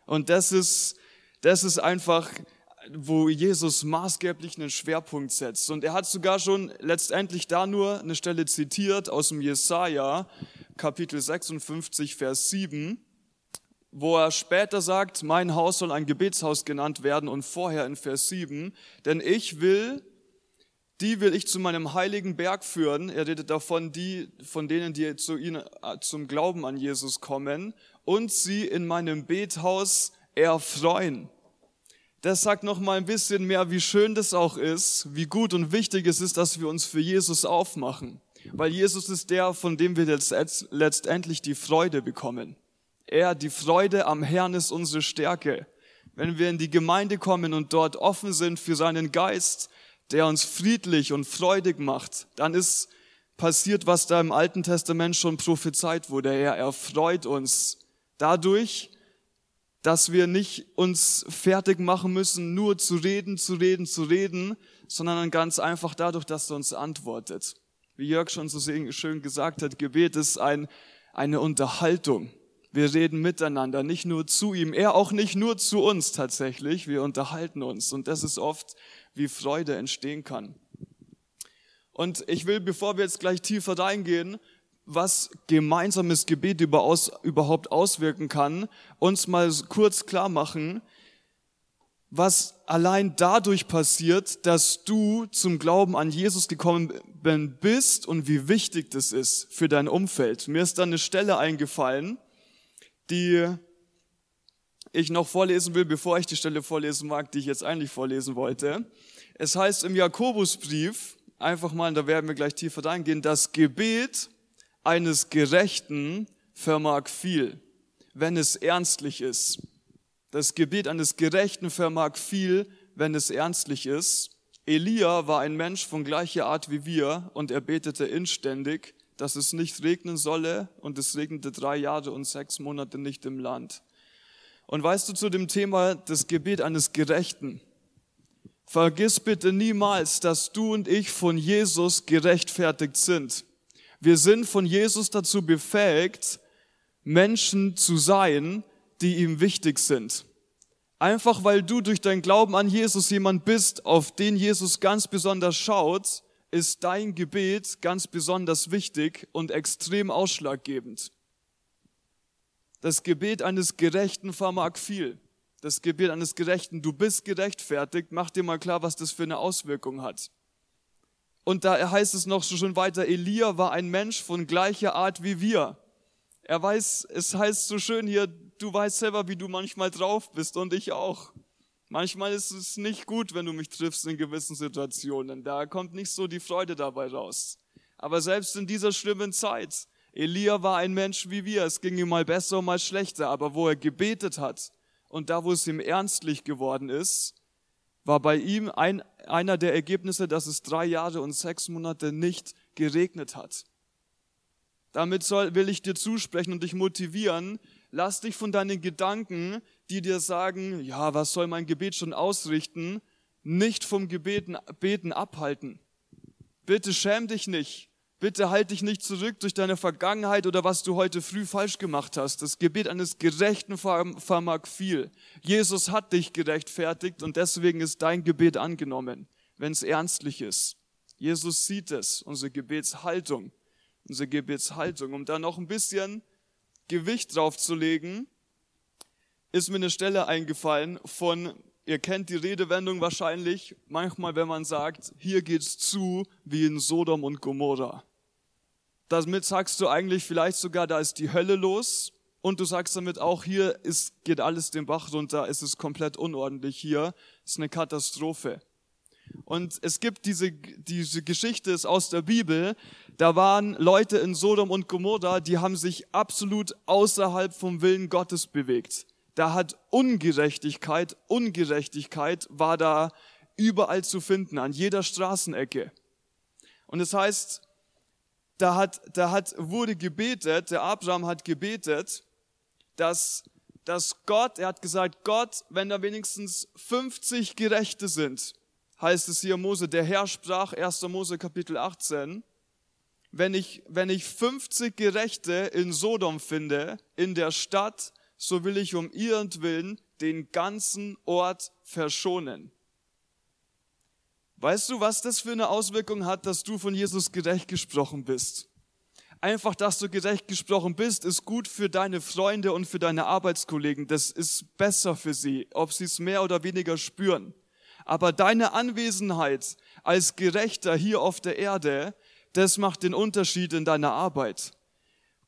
Und das ist, das ist einfach, wo Jesus maßgeblich einen Schwerpunkt setzt. Und er hat sogar schon letztendlich da nur eine Stelle zitiert aus dem Jesaja, Kapitel 56, Vers 7, wo er später sagt, mein Haus soll ein Gebetshaus genannt werden und vorher in Vers 7, denn ich will die will ich zu meinem heiligen Berg führen. Er redet davon, die, von denen, die zu ihnen, äh, zum Glauben an Jesus kommen und sie in meinem Bethaus erfreuen. Das sagt noch mal ein bisschen mehr, wie schön das auch ist, wie gut und wichtig es ist, dass wir uns für Jesus aufmachen. Weil Jesus ist der, von dem wir jetzt letztendlich die Freude bekommen. Er, die Freude am Herrn ist unsere Stärke. Wenn wir in die Gemeinde kommen und dort offen sind für seinen Geist, der uns friedlich und freudig macht, dann ist passiert, was da im Alten Testament schon prophezeit wurde. Er erfreut uns dadurch, dass wir nicht uns fertig machen müssen, nur zu reden, zu reden, zu reden, sondern ganz einfach dadurch, dass er uns antwortet. Wie Jörg schon so schön gesagt hat, Gebet ist ein, eine Unterhaltung. Wir reden miteinander, nicht nur zu ihm, er auch nicht nur zu uns tatsächlich, wir unterhalten uns. Und das ist oft wie Freude entstehen kann. Und ich will, bevor wir jetzt gleich tiefer reingehen, was gemeinsames Gebet überhaupt auswirken kann, uns mal kurz klar machen, was allein dadurch passiert, dass du zum Glauben an Jesus gekommen bist und wie wichtig das ist für dein Umfeld. Mir ist da eine Stelle eingefallen, die ich noch vorlesen will, bevor ich die Stelle vorlesen mag, die ich jetzt eigentlich vorlesen wollte. Es heißt im Jakobusbrief, einfach mal, da werden wir gleich tiefer reingehen, das Gebet eines Gerechten vermag viel, wenn es ernstlich ist. Das Gebet eines Gerechten vermag viel, wenn es ernstlich ist. Elia war ein Mensch von gleicher Art wie wir und er betete inständig, dass es nicht regnen solle und es regnete drei Jahre und sechs Monate nicht im Land. Und weißt du zu dem Thema das Gebet eines Gerechten? Vergiss bitte niemals, dass du und ich von Jesus gerechtfertigt sind. Wir sind von Jesus dazu befähigt, Menschen zu sein, die ihm wichtig sind. Einfach weil du durch dein Glauben an Jesus jemand bist, auf den Jesus ganz besonders schaut, ist dein Gebet ganz besonders wichtig und extrem ausschlaggebend. Das Gebet eines Gerechten vermag viel. Das Gebet eines Gerechten, du bist gerechtfertigt, mach dir mal klar, was das für eine Auswirkung hat. Und da heißt es noch so schön weiter, Elia war ein Mensch von gleicher Art wie wir. Er weiß, es heißt so schön hier, du weißt selber, wie du manchmal drauf bist und ich auch. Manchmal ist es nicht gut, wenn du mich triffst in gewissen Situationen. Da kommt nicht so die Freude dabei raus. Aber selbst in dieser schlimmen Zeit, Elia war ein Mensch wie wir. Es ging ihm mal besser und mal schlechter. Aber wo er gebetet hat und da, wo es ihm ernstlich geworden ist, war bei ihm ein, einer der Ergebnisse, dass es drei Jahre und sechs Monate nicht geregnet hat. Damit soll, will ich dir zusprechen und dich motivieren. Lass dich von deinen Gedanken, die dir sagen, ja, was soll mein Gebet schon ausrichten, nicht vom Gebeten, Beten abhalten. Bitte schäm dich nicht. Bitte halt dich nicht zurück durch deine Vergangenheit oder was du heute früh falsch gemacht hast. Das Gebet eines Gerechten vermag viel. Jesus hat dich gerechtfertigt und deswegen ist dein Gebet angenommen, wenn es ernstlich ist. Jesus sieht es, unsere Gebetshaltung, unsere Gebetshaltung. Um da noch ein bisschen Gewicht drauf zu legen, ist mir eine Stelle eingefallen von Ihr kennt die Redewendung wahrscheinlich manchmal, wenn man sagt, hier geht's zu wie in Sodom und Gomorra. Damit sagst du eigentlich vielleicht sogar, da ist die Hölle los. Und du sagst damit auch, hier ist, geht alles den Bach runter, es ist komplett unordentlich hier, es ist eine Katastrophe. Und es gibt diese, diese Geschichte ist aus der Bibel, da waren Leute in Sodom und Gomorra, die haben sich absolut außerhalb vom Willen Gottes bewegt. Da hat Ungerechtigkeit, Ungerechtigkeit war da überall zu finden, an jeder Straßenecke. Und es das heißt, da hat, da hat, wurde gebetet, der Abraham hat gebetet, dass, dass Gott, er hat gesagt, Gott, wenn da wenigstens 50 Gerechte sind, heißt es hier Mose, der Herr sprach, 1. Mose Kapitel 18, wenn ich, wenn ich 50 Gerechte in Sodom finde, in der Stadt, so will ich um ihrentwillen den ganzen Ort verschonen. Weißt du, was das für eine Auswirkung hat, dass du von Jesus gerecht gesprochen bist? Einfach, dass du gerecht gesprochen bist, ist gut für deine Freunde und für deine Arbeitskollegen. Das ist besser für sie, ob sie es mehr oder weniger spüren. Aber deine Anwesenheit als Gerechter hier auf der Erde, das macht den Unterschied in deiner Arbeit.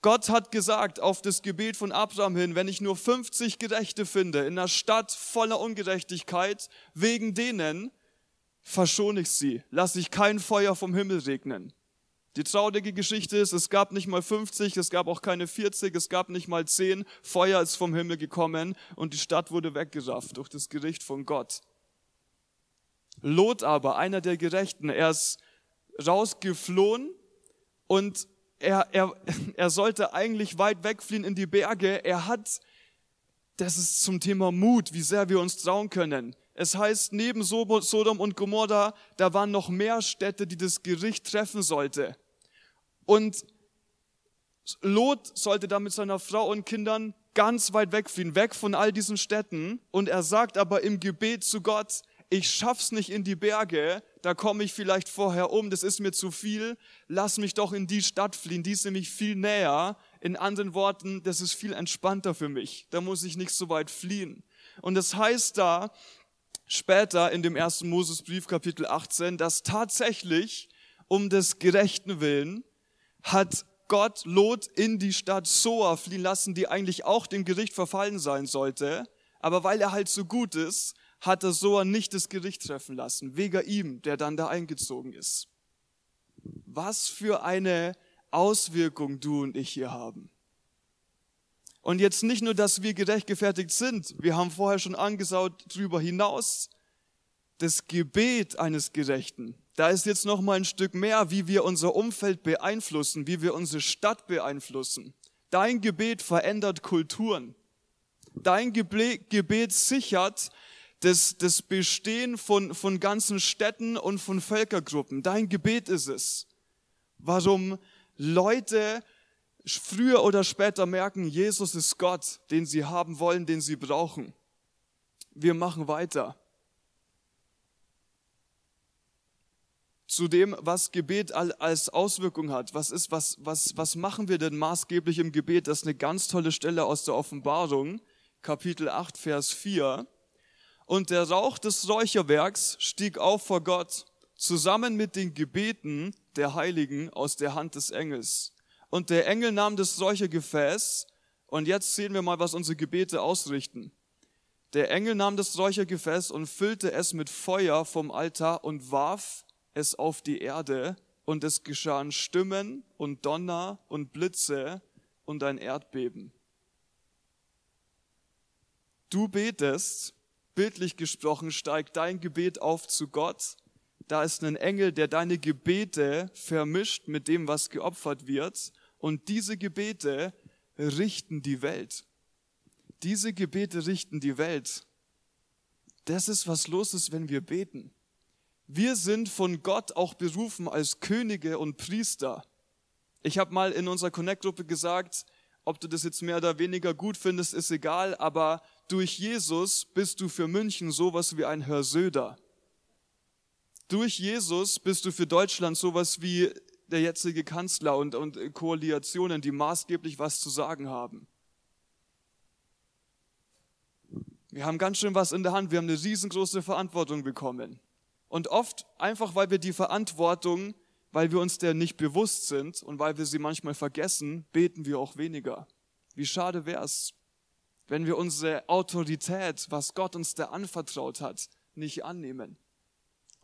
Gott hat gesagt auf das Gebet von Abraham hin, wenn ich nur 50 Gerechte finde in einer Stadt voller Ungerechtigkeit, wegen denen verschone ich sie, lasse ich kein Feuer vom Himmel regnen. Die traurige Geschichte ist, es gab nicht mal 50, es gab auch keine 40, es gab nicht mal 10. Feuer ist vom Himmel gekommen und die Stadt wurde weggerafft durch das Gericht von Gott. Lot aber, einer der Gerechten, er ist rausgeflohen und er, er, er sollte eigentlich weit wegfliehen in die Berge. Er hat, das ist zum Thema Mut, wie sehr wir uns trauen können. Es heißt, neben Sodom und Gomorra, da waren noch mehr Städte, die das Gericht treffen sollte. Und Lot sollte da mit seiner Frau und Kindern ganz weit wegfliehen, weg von all diesen Städten. Und er sagt aber im Gebet zu Gott, ich schaff's nicht in die Berge, da komme ich vielleicht vorher um, das ist mir zu viel, lass mich doch in die Stadt fliehen, die ist nämlich viel näher. In anderen Worten, das ist viel entspannter für mich, da muss ich nicht so weit fliehen. Und das heißt da, später in dem ersten Mosesbrief Kapitel 18, dass tatsächlich um des gerechten Willen hat Gott Lot in die Stadt Soa fliehen lassen, die eigentlich auch dem Gericht verfallen sein sollte. Aber weil er halt so gut ist, hat er Soa nicht das Gericht treffen lassen, wegen ihm, der dann da eingezogen ist. Was für eine Auswirkung du und ich hier haben. Und jetzt nicht nur, dass wir gerechtfertigt sind, wir haben vorher schon angeschaut drüber hinaus, das Gebet eines Gerechten. Da ist jetzt noch mal ein Stück mehr, wie wir unser Umfeld beeinflussen, wie wir unsere Stadt beeinflussen. Dein Gebet verändert Kulturen. Dein Gebet sichert das, das Bestehen von, von ganzen Städten und von Völkergruppen. Dein Gebet ist es. Warum Leute früher oder später merken, Jesus ist Gott, den sie haben wollen, den sie brauchen. Wir machen weiter. Zu dem, was Gebet als Auswirkung hat. Was ist, was, was, was machen wir denn maßgeblich im Gebet? Das ist eine ganz tolle Stelle aus der Offenbarung, Kapitel 8, Vers 4. Und der Rauch des Räucherwerks stieg auf vor Gott, zusammen mit den Gebeten der Heiligen aus der Hand des Engels. Und der Engel nahm das Räuchergefäß, und jetzt sehen wir mal, was unsere Gebete ausrichten. Der Engel nahm das Räuchergefäß und füllte es mit Feuer vom Altar und warf es auf die Erde, und es geschahen Stimmen und Donner und Blitze und ein Erdbeben. Du betest Bildlich gesprochen steigt dein Gebet auf zu Gott. Da ist ein Engel, der deine Gebete vermischt mit dem, was geopfert wird. Und diese Gebete richten die Welt. Diese Gebete richten die Welt. Das ist, was los ist, wenn wir beten. Wir sind von Gott auch berufen als Könige und Priester. Ich habe mal in unserer Connect-Gruppe gesagt, ob du das jetzt mehr oder weniger gut findest, ist egal, aber durch Jesus bist du für München sowas wie ein Herr Söder. Durch Jesus bist du für Deutschland sowas wie der jetzige Kanzler und, und Koalitionen, die maßgeblich was zu sagen haben. Wir haben ganz schön was in der Hand. Wir haben eine riesengroße Verantwortung bekommen. Und oft einfach, weil wir die Verantwortung, weil wir uns der nicht bewusst sind und weil wir sie manchmal vergessen, beten wir auch weniger. Wie schade wär's, wenn wir unsere Autorität, was Gott uns da anvertraut hat, nicht annehmen.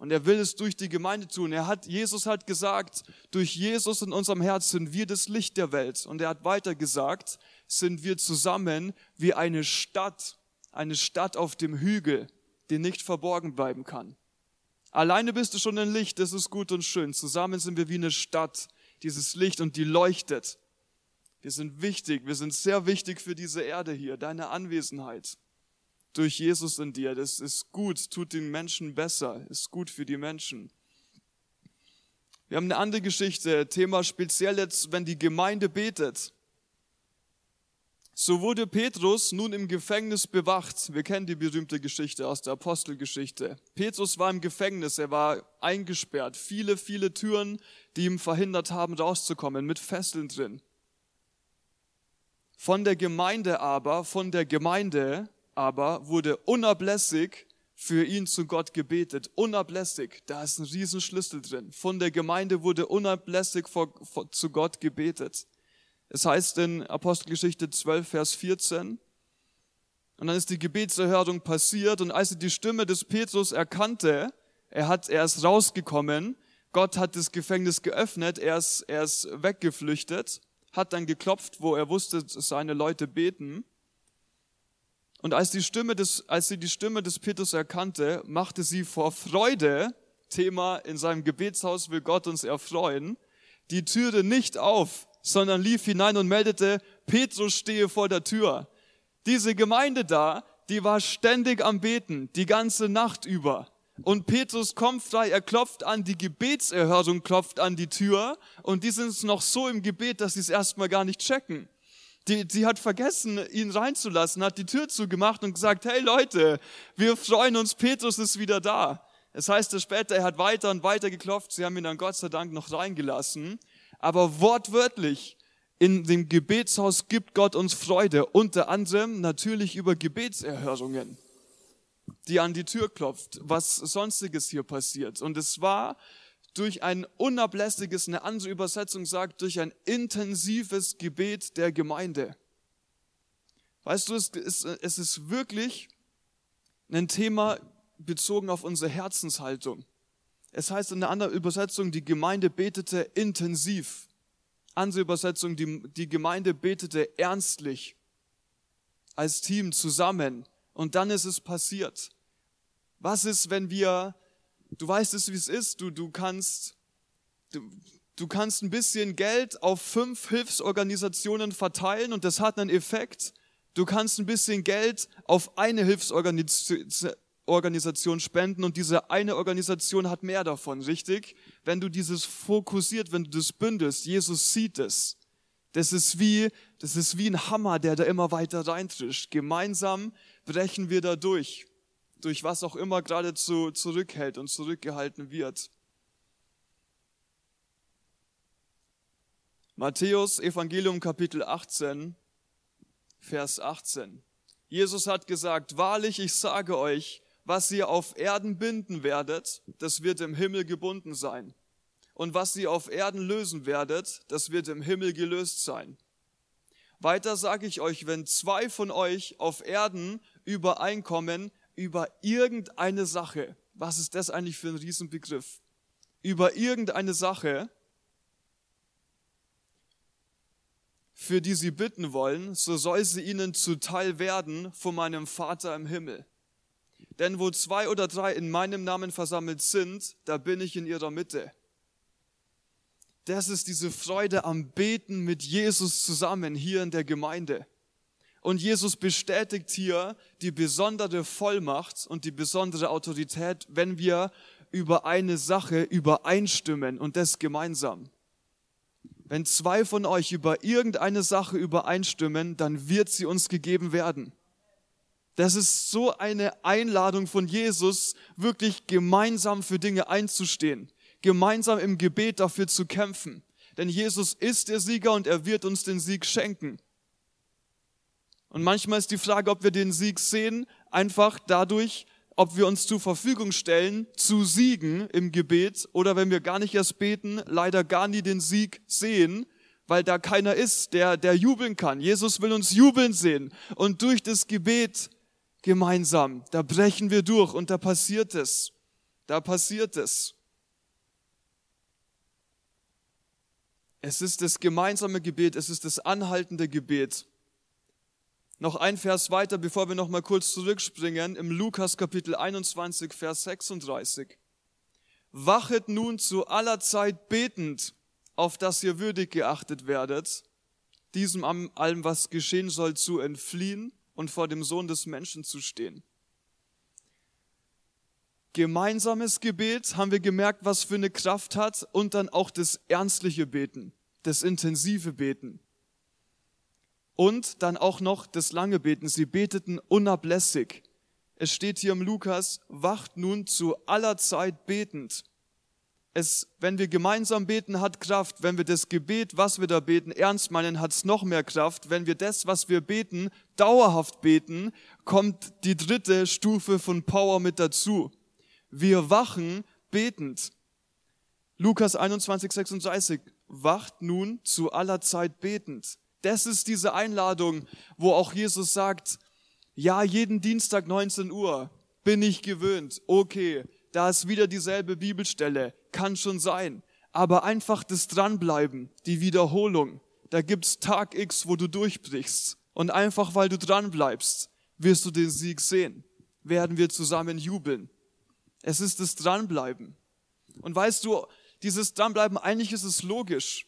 Und er will es durch die Gemeinde tun. Er hat, Jesus hat gesagt, durch Jesus in unserem Herz sind wir das Licht der Welt. Und er hat weiter gesagt, sind wir zusammen wie eine Stadt, eine Stadt auf dem Hügel, die nicht verborgen bleiben kann. Alleine bist du schon ein Licht, das ist gut und schön. Zusammen sind wir wie eine Stadt, dieses Licht und die leuchtet. Wir sind wichtig, wir sind sehr wichtig für diese Erde hier, deine Anwesenheit durch Jesus in dir. Das ist gut, tut den Menschen besser, ist gut für die Menschen. Wir haben eine andere Geschichte, Thema speziell jetzt, wenn die Gemeinde betet. So wurde Petrus nun im Gefängnis bewacht. Wir kennen die berühmte Geschichte aus der Apostelgeschichte. Petrus war im Gefängnis, er war eingesperrt. Viele, viele Türen, die ihm verhindert haben, rauszukommen, mit Fesseln drin. Von der Gemeinde aber, von der Gemeinde aber wurde unablässig für ihn zu Gott gebetet. Unablässig, da ist ein Riesenschlüssel drin. Von der Gemeinde wurde unablässig vor, vor, zu Gott gebetet. Es heißt in Apostelgeschichte 12, Vers 14, und dann ist die Gebetserhörung passiert und als er die Stimme des Petrus erkannte, er hat, er ist rausgekommen, Gott hat das Gefängnis geöffnet, er ist, er ist weggeflüchtet hat dann geklopft, wo er wusste, seine Leute beten. Und als, die Stimme des, als sie die Stimme des Petrus erkannte, machte sie vor Freude, Thema in seinem Gebetshaus will Gott uns erfreuen, die Türe nicht auf, sondern lief hinein und meldete, Petrus stehe vor der Tür. Diese Gemeinde da, die war ständig am Beten, die ganze Nacht über. Und Petrus kommt frei, er klopft an, die Gebetserhörung klopft an die Tür und die sind noch so im Gebet, dass sie es erstmal gar nicht checken. Die, die hat vergessen, ihn reinzulassen, hat die Tür zugemacht und gesagt, hey Leute, wir freuen uns, Petrus ist wieder da. Es heißt dass später, er hat weiter und weiter geklopft, sie haben ihn dann Gott sei Dank noch reingelassen. Aber wortwörtlich, in dem Gebetshaus gibt Gott uns Freude, unter anderem natürlich über Gebetserhörungen die an die Tür klopft, was sonstiges hier passiert. Und es war durch ein unablässiges, eine andere Übersetzung sagt, durch ein intensives Gebet der Gemeinde. Weißt du, es ist, es ist wirklich ein Thema bezogen auf unsere Herzenshaltung. Es heißt in einer anderen Übersetzung, die Gemeinde betete intensiv. Andere Übersetzung, die, die Gemeinde betete ernstlich, als Team zusammen. Und dann ist es passiert. Was ist, wenn wir, du weißt es, wie es ist, du, du kannst, du, du kannst ein bisschen Geld auf fünf Hilfsorganisationen verteilen und das hat einen Effekt. Du kannst ein bisschen Geld auf eine Hilfsorganisation spenden und diese eine Organisation hat mehr davon, richtig? Wenn du dieses fokussiert, wenn du das bündelst, Jesus sieht es. Das ist wie, das ist wie ein Hammer, der da immer weiter reintrischt. Gemeinsam brechen wir da durch, durch was auch immer geradezu zurückhält und zurückgehalten wird. Matthäus Evangelium Kapitel 18, Vers 18. Jesus hat gesagt, wahrlich, ich sage euch, was ihr auf Erden binden werdet, das wird im Himmel gebunden sein. Und was ihr auf Erden lösen werdet, das wird im Himmel gelöst sein. Weiter sage ich euch, wenn zwei von euch auf Erden übereinkommen über irgendeine Sache, was ist das eigentlich für ein Riesenbegriff? Über irgendeine Sache, für die sie bitten wollen, so soll sie ihnen zuteil werden von meinem Vater im Himmel. Denn wo zwei oder drei in meinem Namen versammelt sind, da bin ich in ihrer Mitte. Das ist diese Freude am Beten mit Jesus zusammen hier in der Gemeinde. Und Jesus bestätigt hier die besondere Vollmacht und die besondere Autorität, wenn wir über eine Sache übereinstimmen und das gemeinsam. Wenn zwei von euch über irgendeine Sache übereinstimmen, dann wird sie uns gegeben werden. Das ist so eine Einladung von Jesus, wirklich gemeinsam für Dinge einzustehen, gemeinsam im Gebet dafür zu kämpfen. Denn Jesus ist der Sieger und er wird uns den Sieg schenken. Und manchmal ist die Frage, ob wir den Sieg sehen, einfach dadurch, ob wir uns zur Verfügung stellen, zu siegen im Gebet oder wenn wir gar nicht erst beten, leider gar nie den Sieg sehen, weil da keiner ist, der, der jubeln kann. Jesus will uns jubeln sehen und durch das Gebet gemeinsam, da brechen wir durch und da passiert es. Da passiert es. Es ist das gemeinsame Gebet, es ist das anhaltende Gebet. Noch ein Vers weiter, bevor wir noch mal kurz zurückspringen, im Lukas Kapitel 21, Vers 36. Wachet nun zu aller Zeit betend, auf dass ihr würdig geachtet werdet, diesem allem, was geschehen soll, zu entfliehen und vor dem Sohn des Menschen zu stehen. Gemeinsames Gebet haben wir gemerkt, was für eine Kraft hat und dann auch das ernstliche Beten, das intensive Beten. Und dann auch noch das lange Beten. Sie beteten unablässig. Es steht hier im Lukas, wacht nun zu aller Zeit betend. Es, wenn wir gemeinsam beten, hat Kraft. Wenn wir das Gebet, was wir da beten, ernst meinen, hat es noch mehr Kraft. Wenn wir das, was wir beten, dauerhaft beten, kommt die dritte Stufe von Power mit dazu. Wir wachen betend. Lukas 21, 36. Wacht nun zu aller Zeit betend. Das ist diese Einladung, wo auch Jesus sagt, ja, jeden Dienstag 19 Uhr bin ich gewöhnt. Okay, da ist wieder dieselbe Bibelstelle. Kann schon sein. Aber einfach das Dranbleiben, die Wiederholung. Da gibt's Tag X, wo du durchbrichst. Und einfach weil du dranbleibst, wirst du den Sieg sehen. Werden wir zusammen jubeln. Es ist das Dranbleiben. Und weißt du, dieses Dranbleiben, eigentlich ist es logisch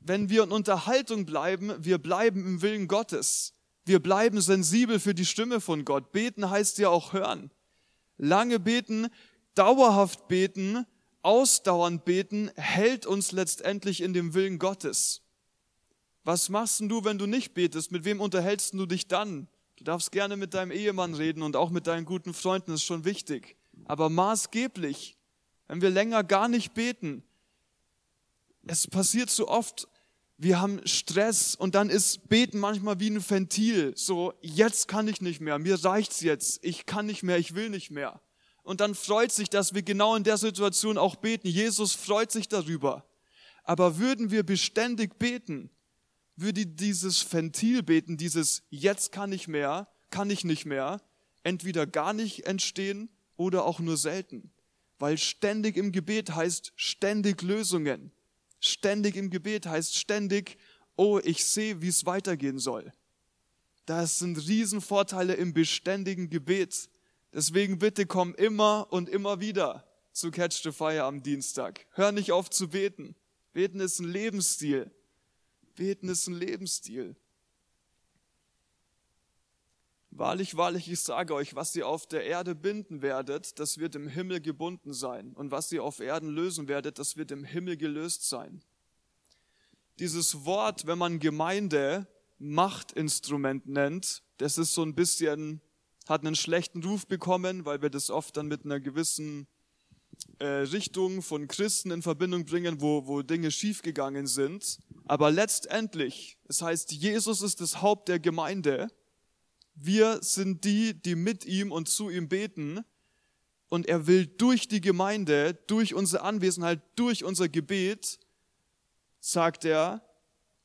wenn wir in Unterhaltung bleiben, wir bleiben im Willen Gottes. Wir bleiben sensibel für die Stimme von Gott. Beten heißt ja auch hören. Lange beten, dauerhaft beten, ausdauernd beten, hält uns letztendlich in dem Willen Gottes. Was machst du, wenn du nicht betest? Mit wem unterhältst du dich dann? Du darfst gerne mit deinem Ehemann reden und auch mit deinen guten Freunden, ist schon wichtig. Aber maßgeblich, wenn wir länger gar nicht beten, es passiert so oft, wir haben Stress und dann ist Beten manchmal wie ein Ventil. So, jetzt kann ich nicht mehr, mir reicht's jetzt, ich kann nicht mehr, ich will nicht mehr. Und dann freut sich, dass wir genau in der Situation auch beten. Jesus freut sich darüber. Aber würden wir beständig beten, würde dieses Ventil beten, dieses jetzt kann ich mehr, kann ich nicht mehr, entweder gar nicht entstehen oder auch nur selten. Weil ständig im Gebet heißt ständig Lösungen. Ständig im Gebet heißt ständig, oh, ich sehe, wie es weitergehen soll. Das sind Riesenvorteile im beständigen Gebet. Deswegen bitte komm immer und immer wieder zu Catch the Fire am Dienstag. Hör nicht auf zu beten. Beten ist ein Lebensstil. Beten ist ein Lebensstil. Wahrlich, wahrlich, ich sage euch, was ihr auf der Erde binden werdet, das wird im Himmel gebunden sein. Und was ihr auf Erden lösen werdet, das wird im Himmel gelöst sein. dieses Wort, wenn man Gemeinde Machtinstrument nennt, das ist so ein bisschen, hat einen schlechten Ruf bekommen, weil wir das oft dann mit einer gewissen äh, Richtung von Christen in Verbindung bringen, wo, wo Dinge schiefgegangen sind. Aber letztendlich, es heißt, Jesus ist das Haupt der Gemeinde. Wir sind die, die mit ihm und zu ihm beten. Und er will durch die Gemeinde, durch unsere Anwesenheit, durch unser Gebet, sagt er,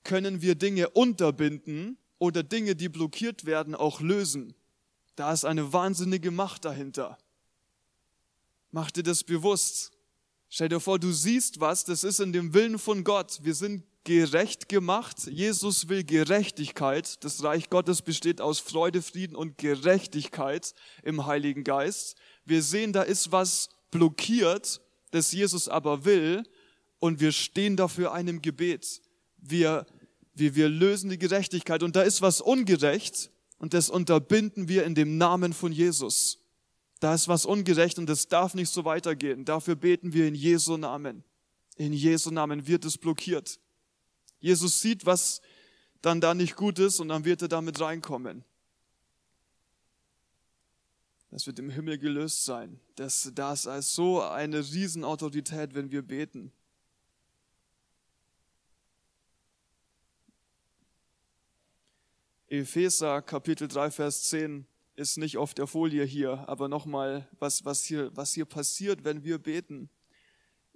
können wir Dinge unterbinden oder Dinge, die blockiert werden, auch lösen. Da ist eine wahnsinnige Macht dahinter. Mach dir das bewusst. Stell dir vor, du siehst was, das ist in dem Willen von Gott. Wir sind gerecht gemacht. Jesus will Gerechtigkeit. Das Reich Gottes besteht aus Freude, Frieden und Gerechtigkeit im Heiligen Geist. Wir sehen, da ist was blockiert, das Jesus aber will. Und wir stehen dafür einem Gebet. Wir, wir, wir lösen die Gerechtigkeit. Und da ist was ungerecht. Und das unterbinden wir in dem Namen von Jesus. Da ist was ungerecht und es darf nicht so weitergehen. Dafür beten wir in Jesu Namen. In Jesu Namen wird es blockiert. Jesus sieht, was dann da nicht gut ist und dann wird er damit reinkommen. Das wird im Himmel gelöst sein. Das, das ist so eine Riesenautorität, wenn wir beten. Epheser Kapitel 3, Vers 10 ist nicht auf der Folie hier, aber nochmal, was, was, hier, was hier passiert, wenn wir beten.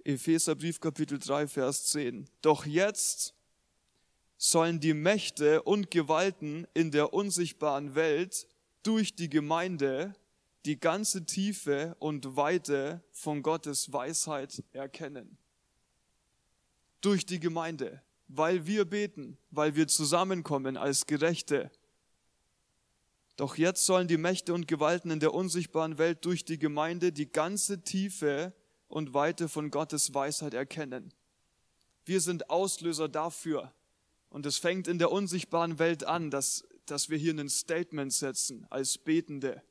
Epheserbrief Kapitel 3, Vers 10. Doch jetzt sollen die Mächte und Gewalten in der unsichtbaren Welt durch die Gemeinde die ganze Tiefe und Weite von Gottes Weisheit erkennen. Durch die Gemeinde, weil wir beten, weil wir zusammenkommen als Gerechte, doch jetzt sollen die Mächte und Gewalten in der unsichtbaren Welt durch die Gemeinde die ganze Tiefe und Weite von Gottes Weisheit erkennen. Wir sind Auslöser dafür. Und es fängt in der unsichtbaren Welt an, dass, dass wir hier ein Statement setzen als Betende.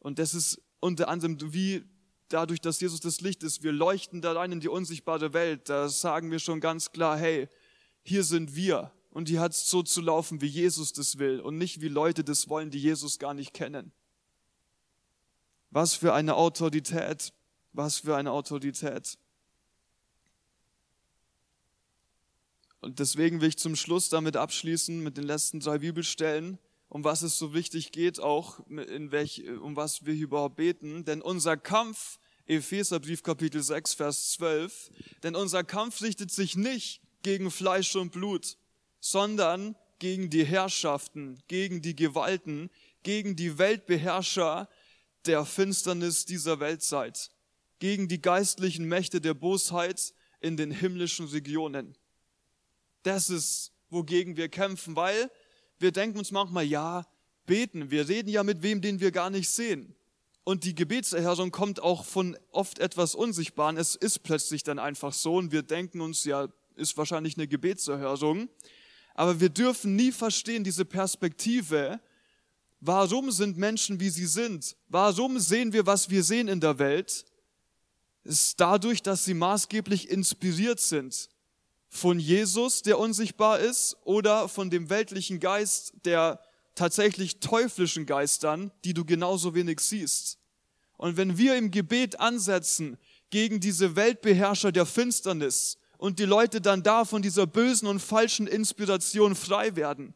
Und das ist unter anderem wie dadurch, dass Jesus das Licht ist, wir leuchten da rein in die unsichtbare Welt. Da sagen wir schon ganz klar, hey, hier sind wir und die hat so zu laufen, wie Jesus das will und nicht wie Leute das wollen, die Jesus gar nicht kennen. Was für eine Autorität, was für eine Autorität. Und deswegen will ich zum Schluss damit abschließen mit den letzten drei Bibelstellen, um was es so wichtig geht, auch in welch, um was wir überhaupt beten. Denn unser Kampf, Epheserbrief Kapitel 6, Vers 12, denn unser Kampf richtet sich nicht gegen Fleisch und Blut, sondern gegen die Herrschaften, gegen die Gewalten, gegen die Weltbeherrscher der Finsternis dieser Weltzeit, gegen die geistlichen Mächte der Bosheit in den himmlischen Regionen. Das ist, wogegen wir kämpfen, weil wir denken uns manchmal, ja, beten, wir reden ja mit wem, den wir gar nicht sehen. Und die Gebetserhörung kommt auch von oft etwas Unsichtbaren. Es ist plötzlich dann einfach so und wir denken uns, ja, ist wahrscheinlich eine Gebetserhörung. Aber wir dürfen nie verstehen diese Perspektive. Warum sind Menschen, wie sie sind? Warum sehen wir, was wir sehen in der Welt? Es ist dadurch, dass sie maßgeblich inspiriert sind von Jesus, der unsichtbar ist, oder von dem weltlichen Geist, der tatsächlich teuflischen Geistern, die du genauso wenig siehst. Und wenn wir im Gebet ansetzen gegen diese Weltbeherrscher der Finsternis, und die Leute dann da von dieser bösen und falschen Inspiration frei werden,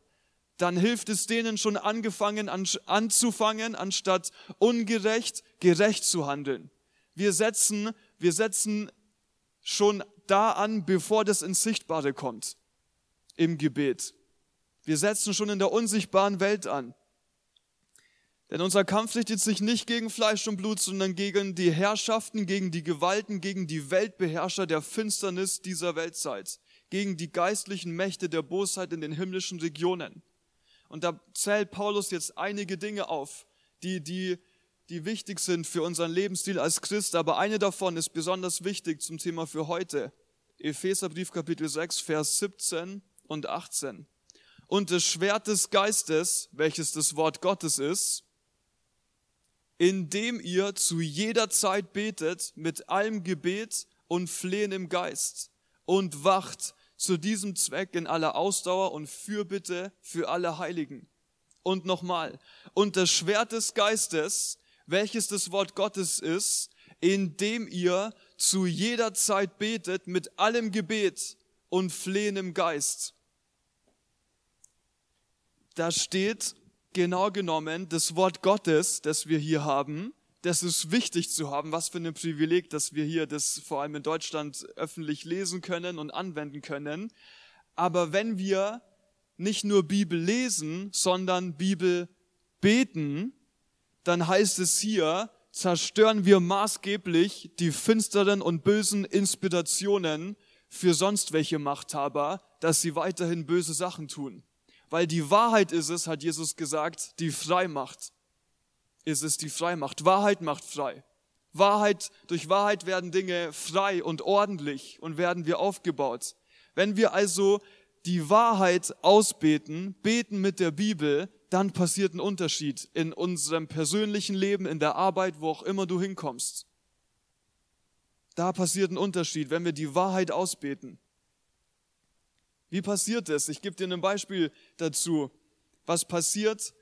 dann hilft es denen schon angefangen an, anzufangen, anstatt ungerecht gerecht zu handeln. Wir setzen, wir setzen schon da an, bevor das ins Sichtbare kommt, im Gebet. Wir setzen schon in der unsichtbaren Welt an. Denn unser Kampf richtet sich nicht gegen Fleisch und Blut, sondern gegen die Herrschaften, gegen die Gewalten, gegen die Weltbeherrscher der Finsternis dieser Weltzeit, gegen die geistlichen Mächte der Bosheit in den himmlischen Regionen. Und da zählt Paulus jetzt einige Dinge auf, die, die, die wichtig sind für unseren Lebensstil als Christ, aber eine davon ist besonders wichtig zum Thema für heute. Epheserbrief Kapitel 6, Vers 17 und 18. Und das Schwert des Geistes, welches das Wort Gottes ist, indem ihr zu jeder Zeit betet mit allem Gebet und Flehen im Geist und wacht zu diesem Zweck in aller Ausdauer und Fürbitte für alle Heiligen. Und nochmal, und das Schwert des Geistes, welches das Wort Gottes ist, indem ihr zu jeder Zeit betet mit allem Gebet und Flehen im Geist. Da steht genau genommen das Wort Gottes, das wir hier haben. Das ist wichtig zu haben. Was für ein Privileg, dass wir hier das vor allem in Deutschland öffentlich lesen können und anwenden können. Aber wenn wir nicht nur Bibel lesen, sondern Bibel beten, dann heißt es hier, zerstören wir maßgeblich die finsteren und bösen Inspirationen für sonst welche Machthaber, dass sie weiterhin böse Sachen tun. Weil die Wahrheit ist es, hat Jesus gesagt, die frei macht. Ist es die Freimacht. Wahrheit macht frei. Wahrheit, durch Wahrheit werden Dinge frei und ordentlich und werden wir aufgebaut. Wenn wir also die Wahrheit ausbeten, beten mit der Bibel, dann passiert ein Unterschied in unserem persönlichen Leben, in der Arbeit, wo auch immer du hinkommst. Da passiert ein Unterschied, wenn wir die Wahrheit ausbeten. Wie passiert es? Ich gebe dir ein Beispiel dazu. Was passiert,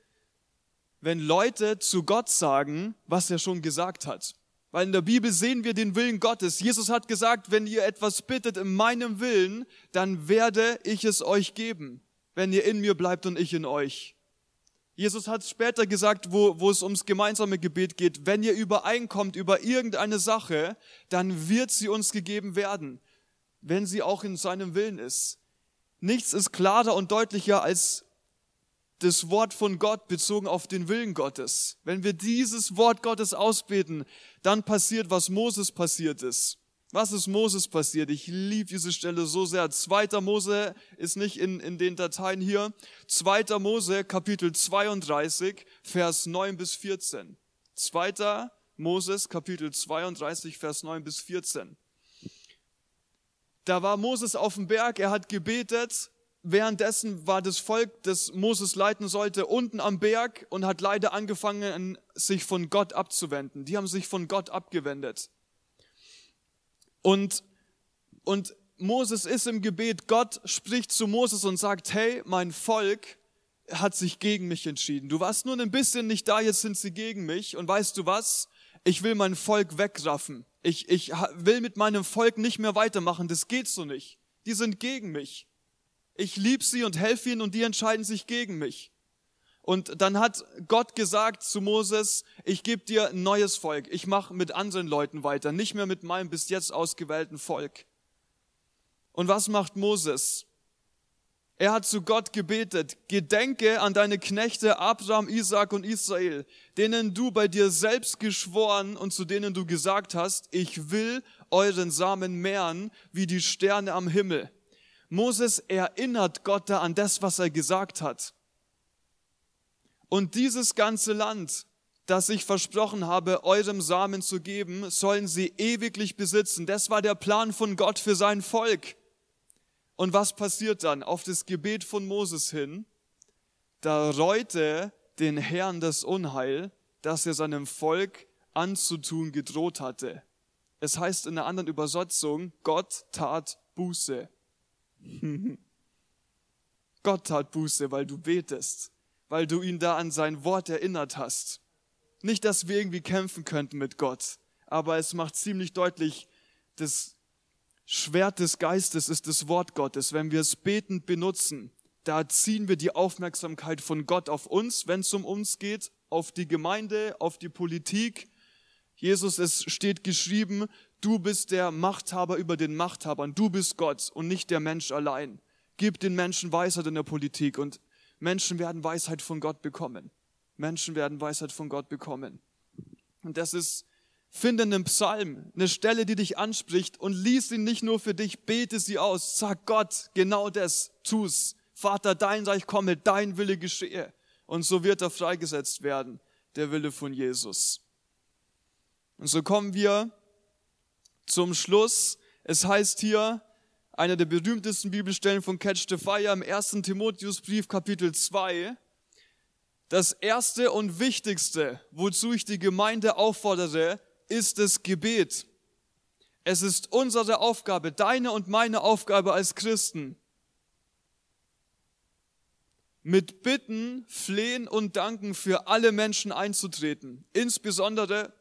wenn Leute zu Gott sagen, was er schon gesagt hat? Weil in der Bibel sehen wir den Willen Gottes. Jesus hat gesagt, wenn ihr etwas bittet in meinem Willen, dann werde ich es euch geben, wenn ihr in mir bleibt und ich in euch. Jesus hat später gesagt, wo, wo es ums gemeinsame Gebet geht, wenn ihr übereinkommt über irgendeine Sache, dann wird sie uns gegeben werden, wenn sie auch in seinem Willen ist. Nichts ist klarer und deutlicher als das Wort von Gott bezogen auf den Willen Gottes. Wenn wir dieses Wort Gottes ausbeten, dann passiert, was Moses passiert ist. Was ist Moses passiert? Ich liebe diese Stelle so sehr. Zweiter Mose ist nicht in, in den Dateien hier. Zweiter Mose, Kapitel 32, Vers 9 bis 14. Zweiter Moses, Kapitel 32, Vers 9 bis 14. Da war Moses auf dem Berg, er hat gebetet. Währenddessen war das Volk, das Moses leiten sollte, unten am Berg und hat leider angefangen, sich von Gott abzuwenden. Die haben sich von Gott abgewendet. Und, und Moses ist im Gebet, Gott spricht zu Moses und sagt, hey, mein Volk hat sich gegen mich entschieden. Du warst nur ein bisschen nicht da, jetzt sind sie gegen mich. Und weißt du was? Ich will mein Volk wegraffen. Ich, ich will mit meinem Volk nicht mehr weitermachen. Das geht so nicht. Die sind gegen mich. Ich liebe sie und helfe ihnen und die entscheiden sich gegen mich. Und dann hat Gott gesagt zu Moses, ich gebe dir ein neues Volk. Ich mache mit anderen Leuten weiter, nicht mehr mit meinem bis jetzt ausgewählten Volk. Und was macht Moses? Er hat zu Gott gebetet, gedenke an deine Knechte Abraham, Isaac und Israel, denen du bei dir selbst geschworen und zu denen du gesagt hast, ich will euren Samen mehren wie die Sterne am Himmel. Moses erinnert Gott da an das, was er gesagt hat. Und dieses ganze Land, das ich versprochen habe, eurem Samen zu geben, sollen sie ewiglich besitzen. Das war der Plan von Gott für sein Volk. Und was passiert dann auf das Gebet von Moses hin? Da reute den Herrn das Unheil, das er seinem Volk anzutun gedroht hatte. Es heißt in einer anderen Übersetzung, Gott tat Buße. Gott tat Buße, weil du betest weil du ihn da an sein Wort erinnert hast. Nicht, dass wir irgendwie kämpfen könnten mit Gott, aber es macht ziemlich deutlich, das Schwert des Geistes ist das Wort Gottes. Wenn wir es betend benutzen, da ziehen wir die Aufmerksamkeit von Gott auf uns, wenn es um uns geht, auf die Gemeinde, auf die Politik. Jesus, es steht geschrieben, du bist der Machthaber über den Machthabern, du bist Gott und nicht der Mensch allein. Gib den Menschen Weisheit in der Politik und Menschen werden Weisheit von Gott bekommen. Menschen werden Weisheit von Gott bekommen. Und das ist, finde einen Psalm, eine Stelle, die dich anspricht und lies ihn nicht nur für dich, bete sie aus. Sag Gott, genau das, tu's. Vater, dein Reich komme, dein Wille geschehe. Und so wird er freigesetzt werden, der Wille von Jesus. Und so kommen wir zum Schluss. Es heißt hier, einer der berühmtesten Bibelstellen von Catch the Fire im ersten Timotheusbrief Kapitel 2. Das erste und wichtigste, wozu ich die Gemeinde auffordere, ist das Gebet. Es ist unsere Aufgabe, deine und meine Aufgabe als Christen, mit Bitten, Flehen und Danken für alle Menschen einzutreten, insbesondere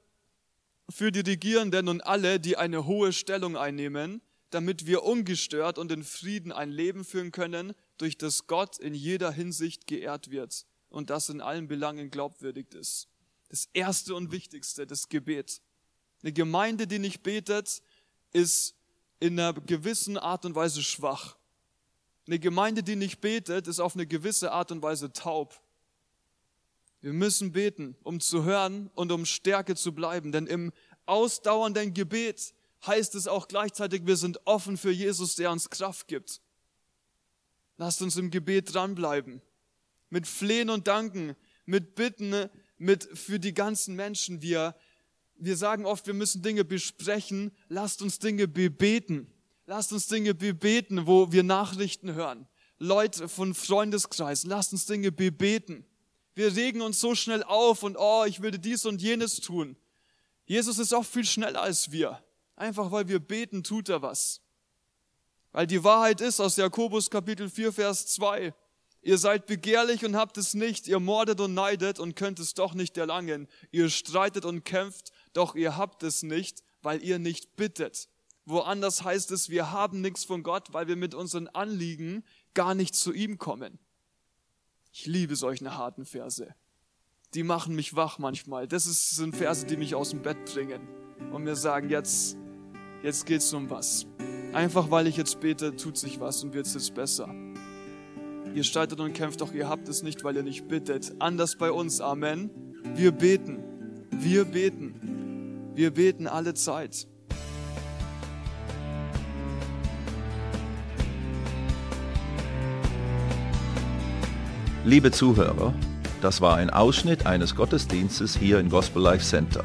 für die Regierenden und alle, die eine hohe Stellung einnehmen, damit wir ungestört und in Frieden ein Leben führen können, durch das Gott in jeder Hinsicht geehrt wird und das in allen Belangen glaubwürdig ist. Das Erste und Wichtigste, das Gebet. Eine Gemeinde, die nicht betet, ist in einer gewissen Art und Weise schwach. Eine Gemeinde, die nicht betet, ist auf eine gewisse Art und Weise taub. Wir müssen beten, um zu hören und um Stärke zu bleiben, denn im ausdauernden Gebet heißt es auch gleichzeitig, wir sind offen für Jesus, der uns Kraft gibt. Lasst uns im Gebet dranbleiben, mit Flehen und Danken, mit Bitten, mit für die ganzen Menschen. Wir, wir sagen oft, wir müssen Dinge besprechen. Lasst uns Dinge bebeten. Lasst uns Dinge bebeten, wo wir Nachrichten hören. Leute von Freundeskreisen, lasst uns Dinge bebeten. Wir regen uns so schnell auf und oh, ich würde dies und jenes tun. Jesus ist auch viel schneller als wir. Einfach weil wir beten, tut er was. Weil die Wahrheit ist aus Jakobus Kapitel 4, Vers 2. Ihr seid begehrlich und habt es nicht. Ihr mordet und neidet und könnt es doch nicht erlangen. Ihr streitet und kämpft, doch ihr habt es nicht, weil ihr nicht bittet. Woanders heißt es, wir haben nichts von Gott, weil wir mit unseren Anliegen gar nicht zu ihm kommen. Ich liebe solche harten Verse. Die machen mich wach manchmal. Das sind Verse, die mich aus dem Bett bringen und mir sagen, jetzt, jetzt geht's um was. Einfach weil ich jetzt bete, tut sich was und wird's jetzt besser. Ihr streitet und kämpft, doch ihr habt es nicht, weil ihr nicht bittet. Anders bei uns. Amen. Wir beten. Wir beten. Wir beten alle Zeit.
Liebe Zuhörer, das war ein Ausschnitt eines Gottesdienstes hier im Gospel Life Center.